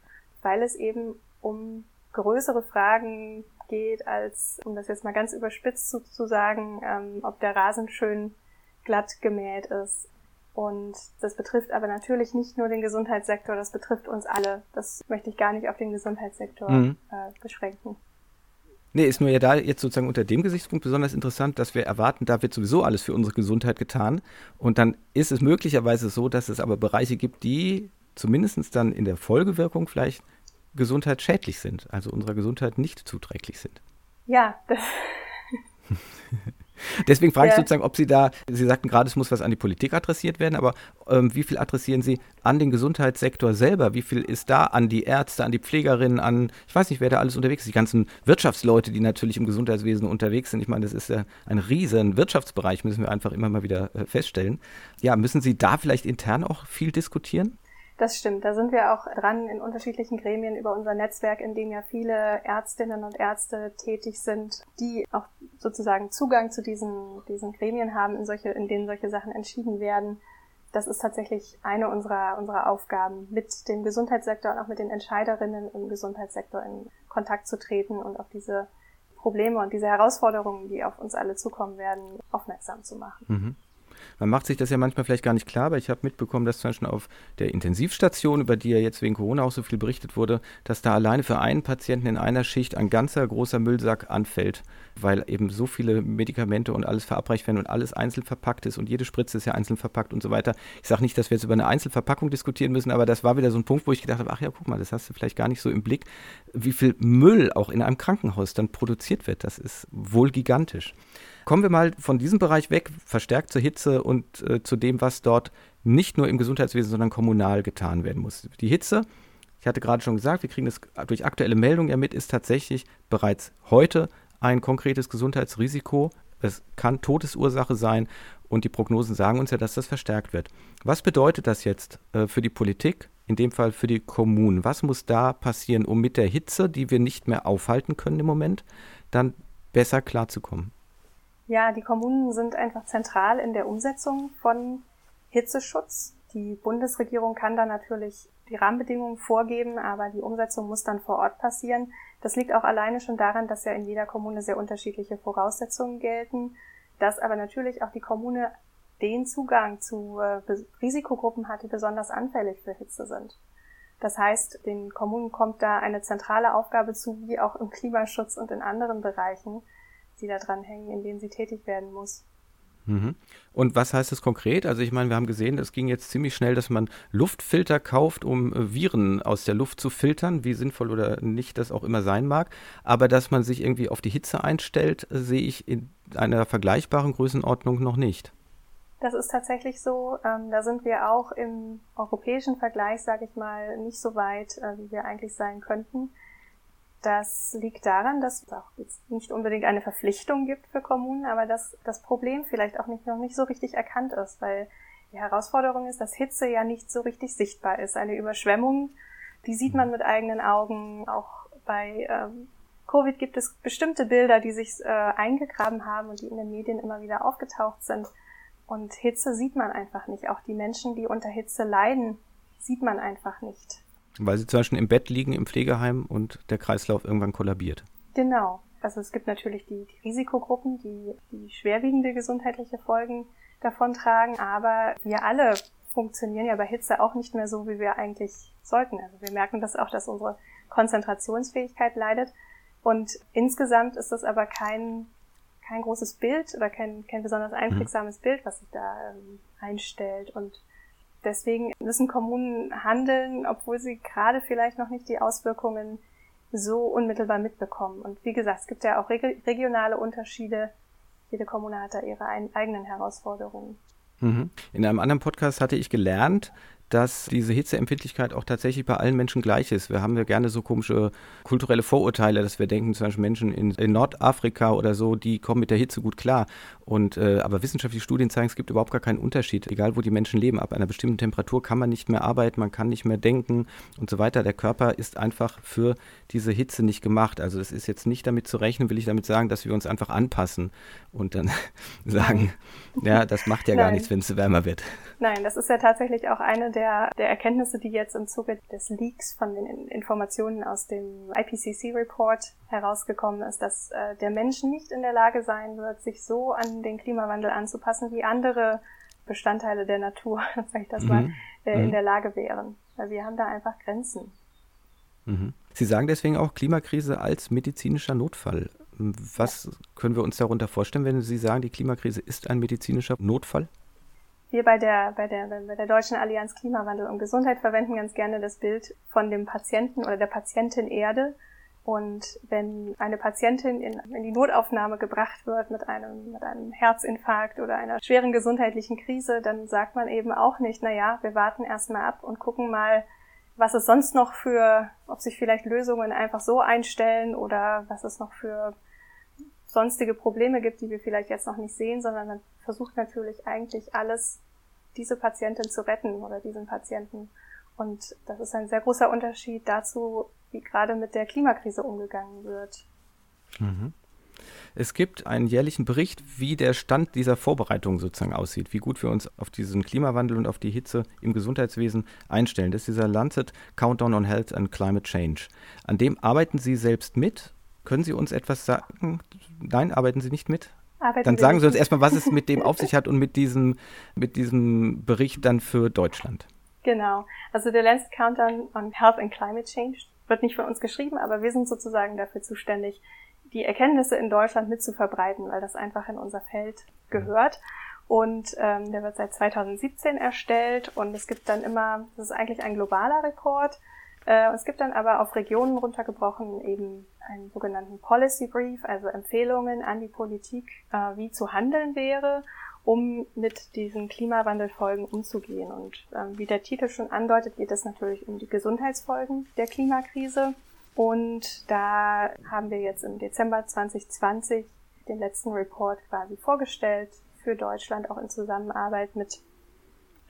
weil es eben um größere Fragen geht, als, um das jetzt mal ganz überspitzt zu, zu sagen, ähm, ob der Rasen schön glatt gemäht ist. Und das betrifft aber natürlich nicht nur den Gesundheitssektor, das betrifft uns alle. Das möchte ich gar nicht auf den Gesundheitssektor mhm. äh, beschränken. Nee, ist nur ja da jetzt sozusagen unter dem Gesichtspunkt besonders interessant, dass wir erwarten, da wird sowieso alles für unsere Gesundheit getan. Und dann ist es möglicherweise so, dass es aber Bereiche gibt, die zumindest dann in der Folgewirkung vielleicht gesundheitsschädlich sind, also unserer Gesundheit nicht zuträglich sind. Ja, das. Deswegen frage ich sozusagen, ob Sie da, Sie sagten gerade, es muss was an die Politik adressiert werden, aber ähm, wie viel adressieren Sie an den Gesundheitssektor selber? Wie viel ist da an die Ärzte, an die Pflegerinnen, an, ich weiß nicht, wer da alles unterwegs ist, die ganzen Wirtschaftsleute, die natürlich im Gesundheitswesen unterwegs sind. Ich meine, das ist ja ein riesen Wirtschaftsbereich, müssen wir einfach immer mal wieder äh, feststellen. Ja, müssen Sie da vielleicht intern auch viel diskutieren? Das stimmt. Da sind wir auch dran in unterschiedlichen Gremien über unser Netzwerk, in dem ja viele Ärztinnen und Ärzte tätig sind, die auch sozusagen Zugang zu diesen, diesen Gremien haben, in, solche, in denen solche Sachen entschieden werden. Das ist tatsächlich eine unserer, unserer Aufgaben, mit dem Gesundheitssektor und auch mit den Entscheiderinnen im Gesundheitssektor in Kontakt zu treten und auf diese Probleme und diese Herausforderungen, die auf uns alle zukommen werden, aufmerksam zu machen. Mhm. Man macht sich das ja manchmal vielleicht gar nicht klar, aber ich habe mitbekommen, dass zum Beispiel auf der Intensivstation, über die ja jetzt wegen Corona auch so viel berichtet wurde, dass da alleine für einen Patienten in einer Schicht ein ganzer großer Müllsack anfällt, weil eben so viele Medikamente und alles verabreicht werden und alles einzeln verpackt ist und jede Spritze ist ja einzeln verpackt und so weiter. Ich sage nicht, dass wir jetzt über eine Einzelverpackung diskutieren müssen, aber das war wieder so ein Punkt, wo ich gedacht habe, ach ja, guck mal, das hast du vielleicht gar nicht so im Blick, wie viel Müll auch in einem Krankenhaus dann produziert wird. Das ist wohl gigantisch. Kommen wir mal von diesem Bereich weg, verstärkt zur Hitze und äh, zu dem, was dort nicht nur im Gesundheitswesen, sondern kommunal getan werden muss. Die Hitze, ich hatte gerade schon gesagt, wir kriegen das durch aktuelle Meldungen ja mit, ist tatsächlich bereits heute ein konkretes Gesundheitsrisiko. Es kann Todesursache sein und die Prognosen sagen uns ja, dass das verstärkt wird. Was bedeutet das jetzt äh, für die Politik, in dem Fall für die Kommunen? Was muss da passieren, um mit der Hitze, die wir nicht mehr aufhalten können im Moment, dann besser klarzukommen? Ja, die Kommunen sind einfach zentral in der Umsetzung von Hitzeschutz. Die Bundesregierung kann da natürlich die Rahmenbedingungen vorgeben, aber die Umsetzung muss dann vor Ort passieren. Das liegt auch alleine schon daran, dass ja in jeder Kommune sehr unterschiedliche Voraussetzungen gelten, dass aber natürlich auch die Kommune den Zugang zu äh, Risikogruppen hat, die besonders anfällig für Hitze sind. Das heißt, den Kommunen kommt da eine zentrale Aufgabe zu, wie auch im Klimaschutz und in anderen Bereichen, die da dran hängen, in denen sie tätig werden muss. Mhm. Und was heißt das konkret? Also ich meine, wir haben gesehen, es ging jetzt ziemlich schnell, dass man Luftfilter kauft, um äh, Viren aus der Luft zu filtern, wie sinnvoll oder nicht das auch immer sein mag. Aber dass man sich irgendwie auf die Hitze einstellt, sehe ich in einer vergleichbaren Größenordnung noch nicht. Das ist tatsächlich so. Ähm, da sind wir auch im europäischen Vergleich, sage ich mal, nicht so weit, äh, wie wir eigentlich sein könnten. Das liegt daran, dass es auch jetzt nicht unbedingt eine Verpflichtung gibt für Kommunen, aber dass das Problem vielleicht auch nicht, noch nicht so richtig erkannt ist, weil die Herausforderung ist, dass Hitze ja nicht so richtig sichtbar ist. Eine Überschwemmung, die sieht man mit eigenen Augen. Auch bei ähm, Covid gibt es bestimmte Bilder, die sich äh, eingegraben haben und die in den Medien immer wieder aufgetaucht sind. Und Hitze sieht man einfach nicht. Auch die Menschen, die unter Hitze leiden, sieht man einfach nicht. Weil sie zum Beispiel im Bett liegen im Pflegeheim und der Kreislauf irgendwann kollabiert. Genau. Also es gibt natürlich die, die Risikogruppen, die, die schwerwiegende gesundheitliche Folgen davon tragen, aber wir alle funktionieren ja bei Hitze auch nicht mehr so, wie wir eigentlich sollten. Also wir merken das auch, dass unsere Konzentrationsfähigkeit leidet. Und insgesamt ist das aber kein, kein großes Bild oder kein, kein besonders einprägsames mhm. Bild, was sich da ähm, einstellt. Und Deswegen müssen Kommunen handeln, obwohl sie gerade vielleicht noch nicht die Auswirkungen so unmittelbar mitbekommen. Und wie gesagt, es gibt ja auch regionale Unterschiede. Jede Kommune hat da ihre eigenen Herausforderungen. Mhm. In einem anderen Podcast hatte ich gelernt, dass diese Hitzeempfindlichkeit auch tatsächlich bei allen Menschen gleich ist. Wir haben ja gerne so komische kulturelle Vorurteile, dass wir denken, zum Beispiel Menschen in, in Nordafrika oder so, die kommen mit der Hitze gut klar. Und, äh, aber wissenschaftliche Studien zeigen, es gibt überhaupt gar keinen Unterschied, egal wo die Menschen leben. Ab einer bestimmten Temperatur kann man nicht mehr arbeiten, man kann nicht mehr denken und so weiter. Der Körper ist einfach für diese Hitze nicht gemacht. Also es ist jetzt nicht damit zu rechnen, will ich damit sagen, dass wir uns einfach anpassen und dann sagen, ja, das macht ja Nein. gar nichts, wenn es wärmer wird. Nein, das ist ja tatsächlich auch eine der, der Erkenntnisse, die jetzt im Zuge des Leaks von den Informationen aus dem IPCC-Report herausgekommen ist, dass äh, der Mensch nicht in der Lage sein wird, sich so an den Klimawandel anzupassen, wie andere Bestandteile der Natur, sag ich das mhm. mal, äh, mhm. in der Lage wären. Weil wir haben da einfach Grenzen. Mhm. Sie sagen deswegen auch Klimakrise als medizinischer Notfall. Was können wir uns darunter vorstellen, wenn Sie sagen, die Klimakrise ist ein medizinischer Notfall? Wir bei der, bei der, bei der Deutschen Allianz Klimawandel und Gesundheit verwenden ganz gerne das Bild von dem Patienten oder der Patientin Erde, Und wenn eine Patientin in, in, die Notaufnahme gebracht wird mit einem, mit einem Herzinfarkt oder einer schweren gesundheitlichen Krise, dann sagt man eben auch nicht, na ja, wir warten erstmal ab und gucken mal, was es sonst noch für, ob sich vielleicht Lösungen einfach so einstellen oder was es noch für sonstige Probleme gibt, die wir vielleicht jetzt noch nicht sehen, sondern man versucht natürlich eigentlich alles, diese Patientin zu retten oder diesen Patienten. Und das ist ein sehr großer Unterschied dazu, wie gerade mit der Klimakrise umgegangen wird. Mhm. Es gibt einen jährlichen Bericht, wie der Stand dieser Vorbereitung sozusagen aussieht, wie gut wir uns auf diesen Klimawandel und auf die Hitze im Gesundheitswesen einstellen. Das ist dieser Lancet Countdown on Health and Climate Change. An dem arbeiten Sie selbst mit. Können Sie uns etwas sagen? Nein, arbeiten Sie nicht mit? Arbeiten dann sagen Sie uns erstmal, was es mit dem auf sich hat und mit diesem, mit diesem Bericht dann für Deutschland. Genau. Also der Lancet Countdown on Health and Climate Change wird nicht von uns geschrieben, aber wir sind sozusagen dafür zuständig, die Erkenntnisse in Deutschland mit zu verbreiten, weil das einfach in unser Feld gehört. Und ähm, der wird seit 2017 erstellt und es gibt dann immer, das ist eigentlich ein globaler Report, äh, es gibt dann aber auf Regionen runtergebrochen eben einen sogenannten Policy Brief, also Empfehlungen an die Politik, äh, wie zu handeln wäre, um mit diesen Klimawandelfolgen umzugehen. Und äh, wie der Titel schon andeutet, geht es natürlich um die Gesundheitsfolgen der Klimakrise. Und da haben wir jetzt im Dezember 2020 den letzten Report quasi vorgestellt für Deutschland, auch in Zusammenarbeit mit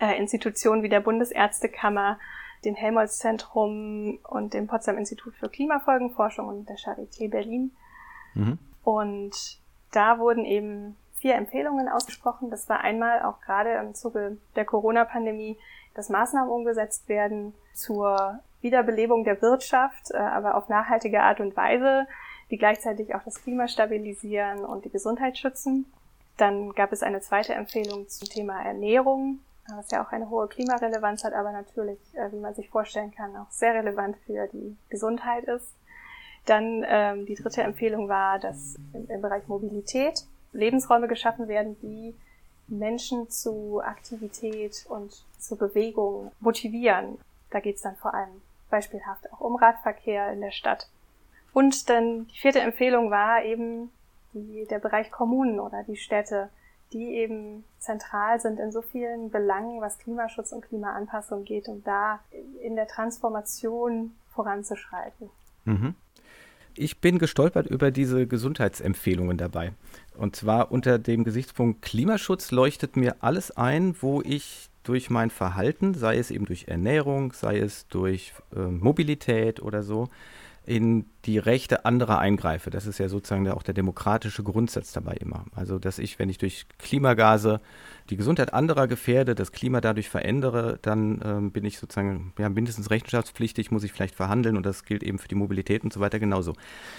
äh, Institutionen wie der Bundesärztekammer, dem Helmholtz-Zentrum und dem Potsdam Institut für Klimafolgenforschung und der Charité Berlin. Mhm. Und da wurden eben vier Empfehlungen ausgesprochen. Das war einmal auch gerade im Zuge der Corona-Pandemie, dass Maßnahmen umgesetzt werden zur Wiederbelebung der Wirtschaft, äh, aber auf nachhaltige Art und Weise, die gleichzeitig auch das Klima stabilisieren und die Gesundheit schützen. Dann gab es eine zweite Empfehlung zum Thema Ernährung, was ja auch eine hohe Klimarelevanz hat, aber natürlich, äh, wie man sich vorstellen kann, auch sehr relevant für die Gesundheit ist. Dann ähm, die dritte Empfehlung war, dass im, im Bereich Mobilität Lebensräume geschaffen werden, die Menschen zu Aktivität und zu Bewegung motivieren. Da geht es dann vor allem beispielhaft auch um Radverkehr in der Stadt. Und dann die vierte Empfehlung war eben die, der Bereich Kommunen oder die Städte, die eben zentral sind in so vielen Belangen, was Klimaschutz und Klimaanpassung geht, um da in der Transformation voranzuschreiten. Mhm. Ich bin gestolpert über diese Gesundheitsempfehlungen dabei. Und zwar unter dem Gesichtspunkt Klimaschutz leuchtet mir alles ein, wo ich durch mein Verhalten, sei es eben durch Ernährung, sei es durch äh, Mobilität oder so, in die Rechte anderer eingreife. Das ist ja sozusagen auch der demokratische Grundsatz dabei immer. Also, dass ich, wenn ich durch Klimagase die Gesundheit anderer gefährde, das Klima dadurch verändere, dann ähm, bin ich sozusagen ja, mindestens rechenschaftspflichtig, muss ich vielleicht verhandeln und das gilt eben für die Mobilität und so weiter genauso.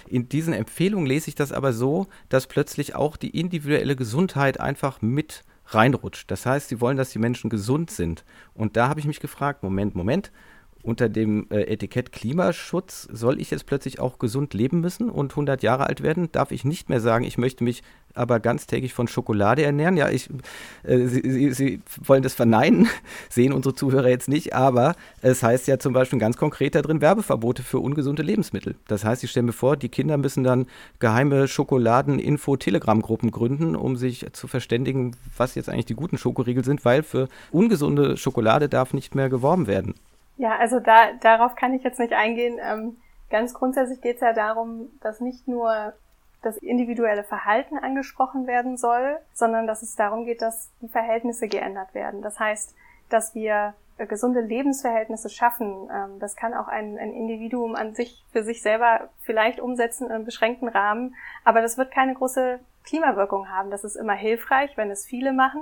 In diesen Empfehlungen lese ich das aber so, dass plötzlich auch die individuelle Gesundheit einfach mit reinrutscht. Das heißt, sie wollen, dass die Menschen gesund sind. Und da habe ich mich gefragt, Moment, Moment, unter dem äh, Etikett Klimaschutz soll ich jetzt plötzlich auch gesund leben müssen und 100 Jahre alt werden? Darf ich nicht mehr sagen, ich möchte mich aber ganztägig von Schokolade ernähren? Ja, ich, äh, Sie, Sie, Sie, wollen das verneinen, sehen unsere Zuhörer jetzt nicht, aber es heißt ja zum Beispiel ganz konkret da drin Werbeverbote für ungesunde Lebensmittel. Das heißt, ich stelle mir vor, die Kinder müssen dann geheime Schokoladen-Info-Telegram-Gruppen gründen, um sich zu verständigen, was jetzt eigentlich die guten Schokoriegel sind, weil für ungesunde Schokolade darf nicht mehr geworben werden. Ja, also da, darauf kann ich jetzt nicht eingehen. Ähm, ganz grundsätzlich geht es ja darum, dass nicht nur das individuelle Verhalten angesprochen werden soll, sondern dass es darum geht, dass die Verhältnisse geändert werden. Das heißt, dass wir gesunde Lebensverhältnisse schaffen. Ähm, das kann auch ein, ein Individuum an sich für sich selber vielleicht umsetzen in einem beschränkten Rahmen, aber das wird keine große Klimawirkung haben. Das ist immer hilfreich, wenn es viele machen,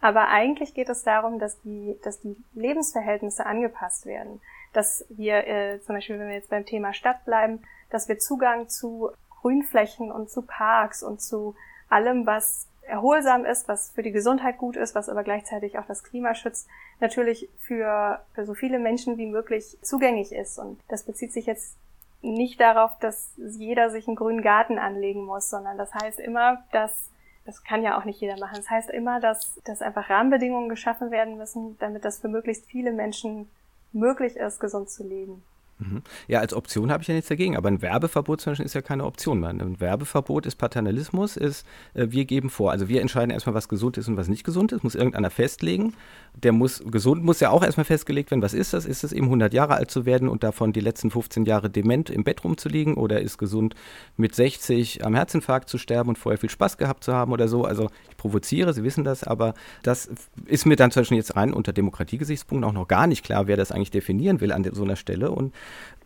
aber eigentlich geht es darum, dass die, dass die Lebensverhältnisse angepasst werden. Dass wir, äh, zum Beispiel, wenn wir jetzt beim Thema Stadt bleiben, dass wir Zugang zu Grünflächen und zu Parks und zu allem, was erholsam ist, was für die Gesundheit gut ist, was aber gleichzeitig auch das Klima schützt, natürlich für, für so viele Menschen wie möglich zugänglich ist. Und das bezieht sich jetzt nicht darauf, dass jeder sich einen grünen Garten anlegen muss, sondern das heißt immer, dass das kann ja auch nicht jeder machen. Das heißt immer, dass, dass einfach Rahmenbedingungen geschaffen werden müssen, damit das für möglichst viele Menschen möglich ist, gesund zu leben. Mhm. Ja, als Option habe ich ja nichts dagegen, aber ein Werbeverbot zum Beispiel ist ja keine Option mehr. Ein Werbeverbot ist Paternalismus, ist, äh, wir geben vor. Also wir entscheiden erstmal, was gesund ist und was nicht gesund ist, muss irgendeiner festlegen. Der muss, gesund muss ja auch erstmal festgelegt werden, was ist das? Ist es eben 100 Jahre alt zu werden und davon die letzten 15 Jahre dement im Bett rumzuliegen oder ist gesund mit 60 am Herzinfarkt zu sterben und vorher viel Spaß gehabt zu haben oder so? Also ich provoziere, Sie wissen das, aber das ist mir dann zum Beispiel jetzt rein unter Demokratiegesichtspunkten auch noch gar nicht klar, wer das eigentlich definieren will an so einer Stelle und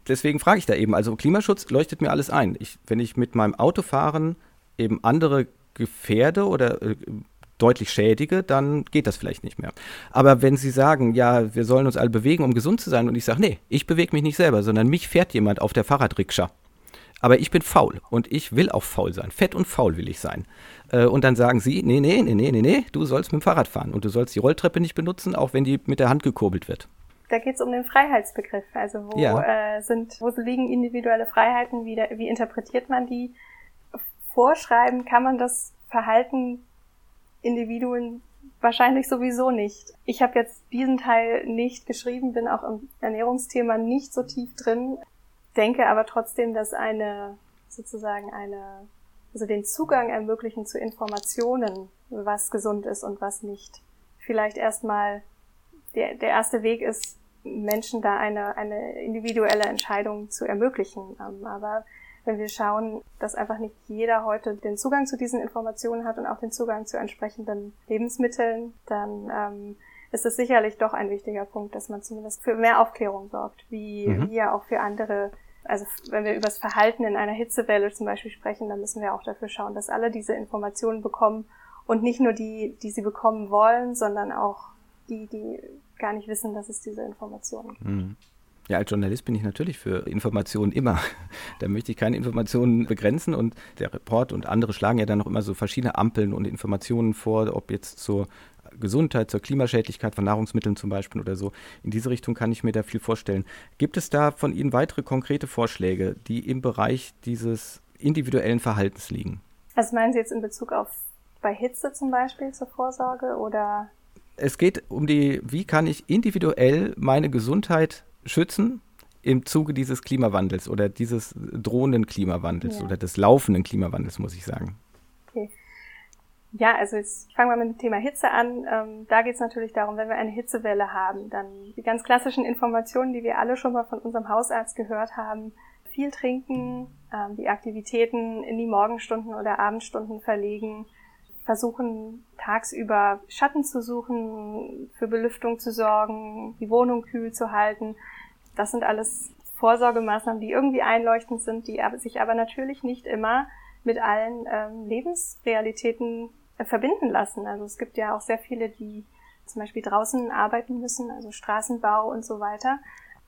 deswegen frage ich da eben, also Klimaschutz leuchtet mir alles ein. Ich, wenn ich mit meinem Autofahren eben andere gefährde oder äh, deutlich schädige, dann geht das vielleicht nicht mehr. Aber wenn Sie sagen, ja, wir sollen uns alle bewegen, um gesund zu sein, und ich sage, nee, ich bewege mich nicht selber, sondern mich fährt jemand auf der Fahrradrikscha. Aber ich bin faul und ich will auch faul sein. Fett und faul will ich sein. Äh, und dann sagen Sie, nee, nee, nee, nee, nee, nee, du sollst mit dem Fahrrad fahren und du sollst die Rolltreppe nicht benutzen, auch wenn die mit der Hand gekurbelt wird da geht es um den Freiheitsbegriff. Also wo ja. äh, sind, wo liegen individuelle Freiheiten, wie, wie interpretiert man die? Vorschreiben kann man das Verhalten Individuen wahrscheinlich sowieso nicht. Ich habe jetzt diesen Teil nicht geschrieben, bin auch im Ernährungsthema nicht so tief drin, denke aber trotzdem, dass eine sozusagen eine also den Zugang ermöglichen zu Informationen, was gesund ist und was nicht. Vielleicht erstmal der, der erste Weg ist, Menschen da eine, eine individuelle Entscheidung zu ermöglichen. Ähm, aber wenn wir schauen, dass einfach nicht jeder heute den Zugang zu diesen Informationen hat und auch den Zugang zu entsprechenden Lebensmitteln, dann ähm, ist es sicherlich doch ein wichtiger Punkt, dass man zumindest für mehr Aufklärung sorgt, wie, mhm. wie ja auch für andere. Also wenn wir über das Verhalten in einer Hitzewelle zum Beispiel sprechen, dann müssen wir auch dafür schauen, dass alle diese Informationen bekommen und nicht nur die, die sie bekommen wollen, sondern auch die, die gar nicht wissen, dass es diese Informationen gibt. Mhm. Ja, als Journalist bin ich natürlich für Informationen immer. da möchte ich keine Informationen begrenzen und der Report und andere schlagen ja dann noch immer so verschiedene Ampeln und Informationen vor, ob jetzt zur Gesundheit, zur Klimaschädlichkeit von Nahrungsmitteln zum Beispiel oder so. In diese Richtung kann ich mir da viel vorstellen. Gibt es da von Ihnen weitere konkrete Vorschläge, die im Bereich dieses individuellen Verhaltens liegen? Also meinen Sie jetzt in Bezug auf bei Hitze zum Beispiel zur Vorsorge oder es geht um die, wie kann ich individuell meine Gesundheit schützen im Zuge dieses Klimawandels oder dieses drohenden Klimawandels ja. oder des laufenden Klimawandels, muss ich sagen. Okay. Ja, also jetzt fangen wir mit dem Thema Hitze an. Ähm, da geht es natürlich darum, wenn wir eine Hitzewelle haben, dann die ganz klassischen Informationen, die wir alle schon mal von unserem Hausarzt gehört haben. Viel trinken, ähm, die Aktivitäten in die Morgenstunden oder Abendstunden verlegen, versuchen tagsüber Schatten zu suchen, für Belüftung zu sorgen, die Wohnung kühl zu halten. Das sind alles Vorsorgemaßnahmen, die irgendwie einleuchtend sind, die sich aber natürlich nicht immer mit allen ähm, Lebensrealitäten äh, verbinden lassen. Also es gibt ja auch sehr viele, die zum Beispiel draußen arbeiten müssen, also Straßenbau und so weiter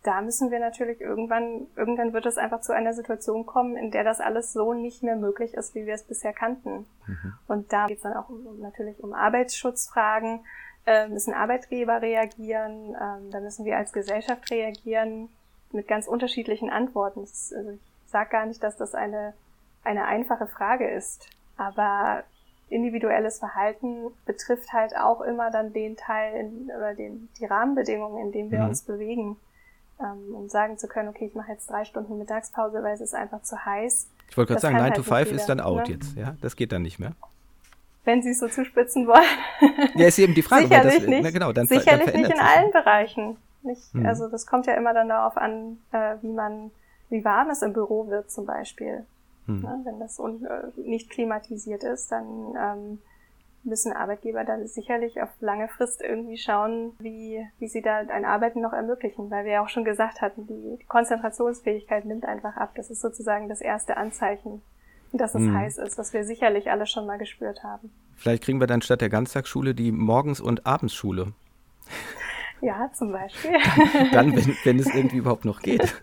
da müssen wir natürlich irgendwann, irgendwann wird es einfach zu einer Situation kommen, in der das alles so nicht mehr möglich ist, wie wir es bisher kannten. Mhm. Und da geht es dann auch um, natürlich um Arbeitsschutzfragen, äh, müssen Arbeitgeber reagieren, äh, da müssen wir als Gesellschaft reagieren mit ganz unterschiedlichen Antworten. Ist, also ich sage gar nicht, dass das eine, eine einfache Frage ist, aber individuelles Verhalten betrifft halt auch immer dann den Teil in, oder den, die Rahmenbedingungen, in denen wir mhm. uns bewegen ähm, um sagen zu können, okay, ich mache jetzt drei Stunden Mittagspause, weil es ist einfach zu heiß. Ich wollte gerade sagen, 9 halt to 5 ist dann out ne? jetzt, ja? Das geht dann nicht mehr. Wenn Sie es so zuspitzen wollen. ja, ist eben die Frage. Sicherlich das, nicht. Na, genau, dann, Sicherlich dann nicht in allen Bereichen. Nicht, hm. Also das kommt ja immer dann darauf an, äh, wie man, wie warm es im Büro wird zum Beispiel. Hm. Ne? Wenn das un, äh, nicht klimatisiert ist, dann ähm, müssen Arbeitgeber dann sicherlich auf lange Frist irgendwie schauen, wie, wie sie da ein Arbeiten noch ermöglichen, weil wir ja auch schon gesagt hatten, die Konzentrationsfähigkeit nimmt einfach ab. Das ist sozusagen das erste Anzeichen, dass es hm. heiß ist, was wir sicherlich alle schon mal gespürt haben. Vielleicht kriegen wir dann statt der Ganztagsschule die Morgens- und Abendsschule. Ja, zum Beispiel. dann, wenn, wenn es irgendwie überhaupt noch geht.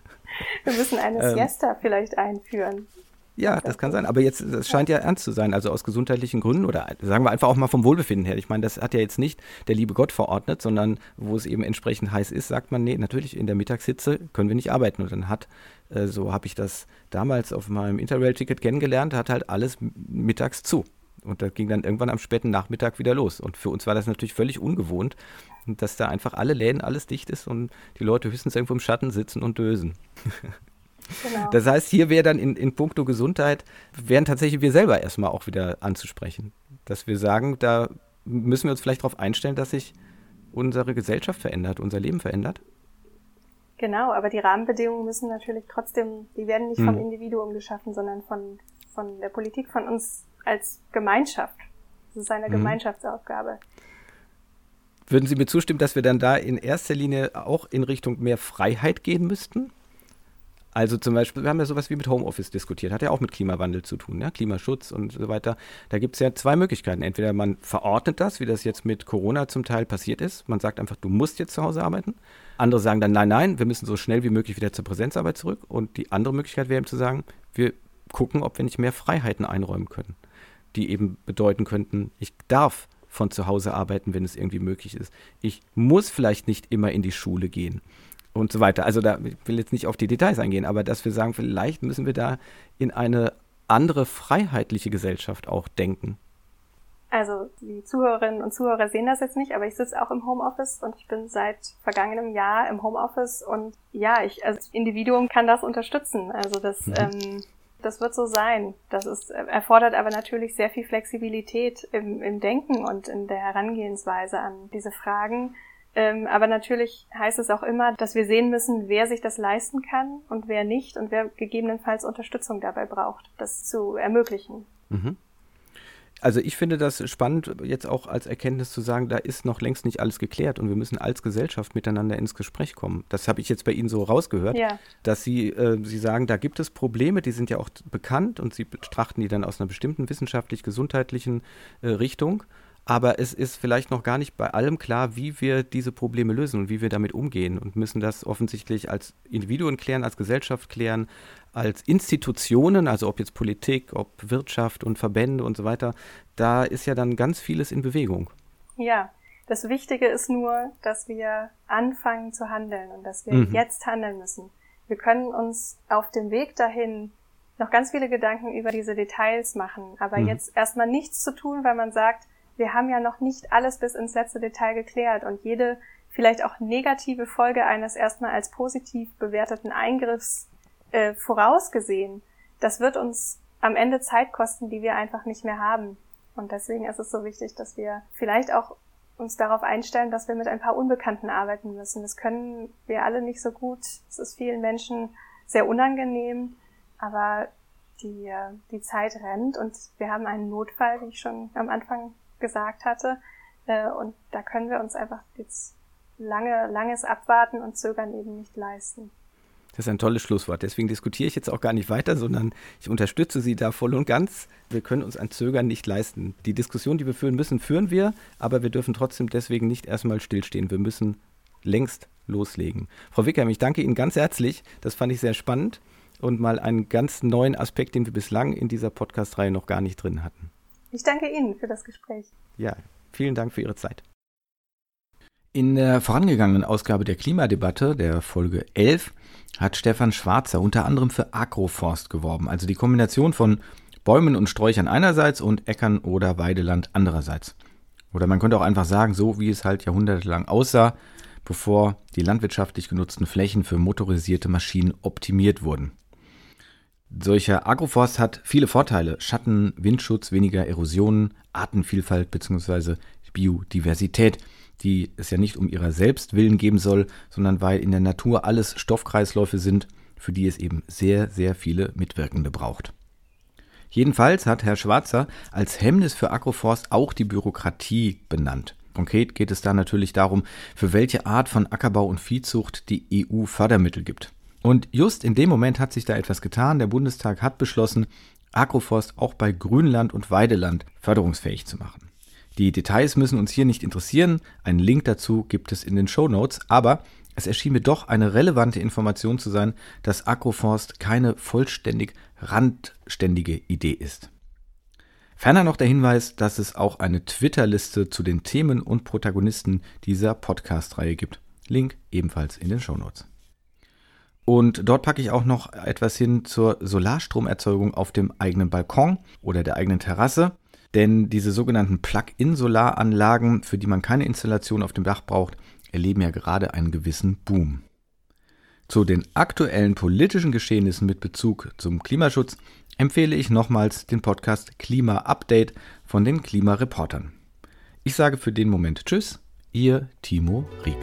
Wir müssen eine ähm, Siesta vielleicht einführen. Ja, das kann sein. Aber jetzt, das scheint ja ernst zu sein. Also aus gesundheitlichen Gründen oder sagen wir einfach auch mal vom Wohlbefinden her. Ich meine, das hat ja jetzt nicht der liebe Gott verordnet, sondern wo es eben entsprechend heiß ist, sagt man, nee, natürlich in der Mittagshitze können wir nicht arbeiten. Und dann hat, äh, so habe ich das damals auf meinem Interrail-Ticket kennengelernt, hat halt alles mittags zu. Und das ging dann irgendwann am späten Nachmittag wieder los. Und für uns war das natürlich völlig ungewohnt, dass da einfach alle Läden, alles dicht ist und die Leute höchstens irgendwo im Schatten sitzen und dösen. Genau. Das heißt, hier wäre dann in, in puncto Gesundheit, wären tatsächlich wir selber erstmal auch wieder anzusprechen. Dass wir sagen, da müssen wir uns vielleicht darauf einstellen, dass sich unsere Gesellschaft verändert, unser Leben verändert. Genau, aber die Rahmenbedingungen müssen natürlich trotzdem, die werden nicht hm. vom Individuum geschaffen, sondern von, von der Politik, von uns als Gemeinschaft. Das ist eine hm. Gemeinschaftsaufgabe. Würden Sie mir zustimmen, dass wir dann da in erster Linie auch in Richtung mehr Freiheit gehen müssten? Also zum Beispiel, wir haben ja sowas wie mit Homeoffice diskutiert, hat ja auch mit Klimawandel zu tun, ja? Klimaschutz und so weiter. Da gibt es ja zwei Möglichkeiten. Entweder man verordnet das, wie das jetzt mit Corona zum Teil passiert ist. Man sagt einfach, du musst jetzt zu Hause arbeiten. Andere sagen dann, nein, nein, wir müssen so schnell wie möglich wieder zur Präsenzarbeit zurück. Und die andere Möglichkeit wäre eben zu sagen, wir gucken, ob wir nicht mehr Freiheiten einräumen können, die eben bedeuten könnten, ich darf von zu Hause arbeiten, wenn es irgendwie möglich ist. Ich muss vielleicht nicht immer in die Schule gehen und so weiter. Also da ich will jetzt nicht auf die Details eingehen, aber dass wir sagen, vielleicht müssen wir da in eine andere freiheitliche Gesellschaft auch denken. Also die Zuhörerinnen und Zuhörer sehen das jetzt nicht, aber ich sitze auch im Homeoffice und ich bin seit vergangenem Jahr im Homeoffice und ja, ich als Individuum kann das unterstützen. Also das, mhm. ähm, das wird so sein. Das ist, erfordert aber natürlich sehr viel Flexibilität im, im Denken und in der Herangehensweise an diese Fragen. Ähm, aber natürlich heißt es auch immer, dass wir sehen müssen, wer sich das leisten kann und wer nicht und wer gegebenenfalls Unterstützung dabei braucht, das zu ermöglichen. Mhm. Also ich finde das spannend, jetzt auch als Erkenntnis zu sagen, da ist noch längst nicht alles geklärt und wir müssen als Gesellschaft miteinander ins Gespräch kommen. Das habe ich jetzt bei Ihnen so rausgehört, ja. dass Sie, äh, Sie sagen, da gibt es Probleme, die sind ja auch bekannt und Sie betrachten die dann aus einer bestimmten wissenschaftlich-gesundheitlichen äh, Richtung. Aber es ist vielleicht noch gar nicht bei allem klar, wie wir diese Probleme lösen und wie wir damit umgehen und müssen das offensichtlich als Individuen klären, als Gesellschaft klären, als Institutionen, also ob jetzt Politik, ob Wirtschaft und Verbände und so weiter. Da ist ja dann ganz vieles in Bewegung. Ja, das Wichtige ist nur, dass wir anfangen zu handeln und dass wir mhm. jetzt handeln müssen. Wir können uns auf dem Weg dahin noch ganz viele Gedanken über diese Details machen, aber mhm. jetzt erstmal nichts zu tun, weil man sagt, wir haben ja noch nicht alles bis ins letzte Detail geklärt und jede vielleicht auch negative Folge eines erstmal als positiv bewerteten Eingriffs äh, vorausgesehen. Das wird uns am Ende Zeit kosten, die wir einfach nicht mehr haben. Und deswegen ist es so wichtig, dass wir vielleicht auch uns darauf einstellen, dass wir mit ein paar Unbekannten arbeiten müssen. Das können wir alle nicht so gut. Es ist vielen Menschen sehr unangenehm, aber die, äh, die Zeit rennt und wir haben einen Notfall, wie ich schon am Anfang gesagt hatte. Äh, und da können wir uns einfach jetzt lange, langes Abwarten und Zögern eben nicht leisten. Das ist ein tolles Schlusswort. Deswegen diskutiere ich jetzt auch gar nicht weiter, sondern ich unterstütze Sie da voll und ganz. Wir können uns ein Zögern nicht leisten. Die Diskussion, die wir führen müssen, führen wir, aber wir dürfen trotzdem deswegen nicht erstmal stillstehen. Wir müssen längst loslegen. Frau Wickham, ich danke Ihnen ganz herzlich. Das fand ich sehr spannend und mal einen ganz neuen Aspekt, den wir bislang in dieser Podcast-Reihe noch gar nicht drin hatten. Ich danke Ihnen für das Gespräch. Ja, vielen Dank für Ihre Zeit. In der vorangegangenen Ausgabe der Klimadebatte, der Folge 11, hat Stefan Schwarzer unter anderem für Agroforst geworben, also die Kombination von Bäumen und Sträuchern einerseits und Äckern oder Weideland andererseits. Oder man könnte auch einfach sagen, so wie es halt jahrhundertelang aussah, bevor die landwirtschaftlich genutzten Flächen für motorisierte Maschinen optimiert wurden. Solcher Agroforst hat viele Vorteile. Schatten, Windschutz, weniger Erosionen, Artenvielfalt bzw. Biodiversität, die es ja nicht um ihrer selbst willen geben soll, sondern weil in der Natur alles Stoffkreisläufe sind, für die es eben sehr, sehr viele Mitwirkende braucht. Jedenfalls hat Herr Schwarzer als Hemmnis für Agroforst auch die Bürokratie benannt. Konkret geht es da natürlich darum, für welche Art von Ackerbau und Viehzucht die EU Fördermittel gibt. Und just in dem Moment hat sich da etwas getan. Der Bundestag hat beschlossen, Agroforst auch bei Grünland und Weideland förderungsfähig zu machen. Die Details müssen uns hier nicht interessieren. Einen Link dazu gibt es in den Show Notes. Aber es erschien mir doch eine relevante Information zu sein, dass Agroforst keine vollständig randständige Idee ist. Ferner noch der Hinweis, dass es auch eine Twitter-Liste zu den Themen und Protagonisten dieser Podcast-Reihe gibt. Link ebenfalls in den Show Notes. Und dort packe ich auch noch etwas hin zur Solarstromerzeugung auf dem eigenen Balkon oder der eigenen Terrasse. Denn diese sogenannten Plug-in-Solaranlagen, für die man keine Installation auf dem Dach braucht, erleben ja gerade einen gewissen Boom. Zu den aktuellen politischen Geschehnissen mit Bezug zum Klimaschutz empfehle ich nochmals den Podcast Klima Update von den Klimareportern. Ich sage für den Moment Tschüss, Ihr Timo Rieck.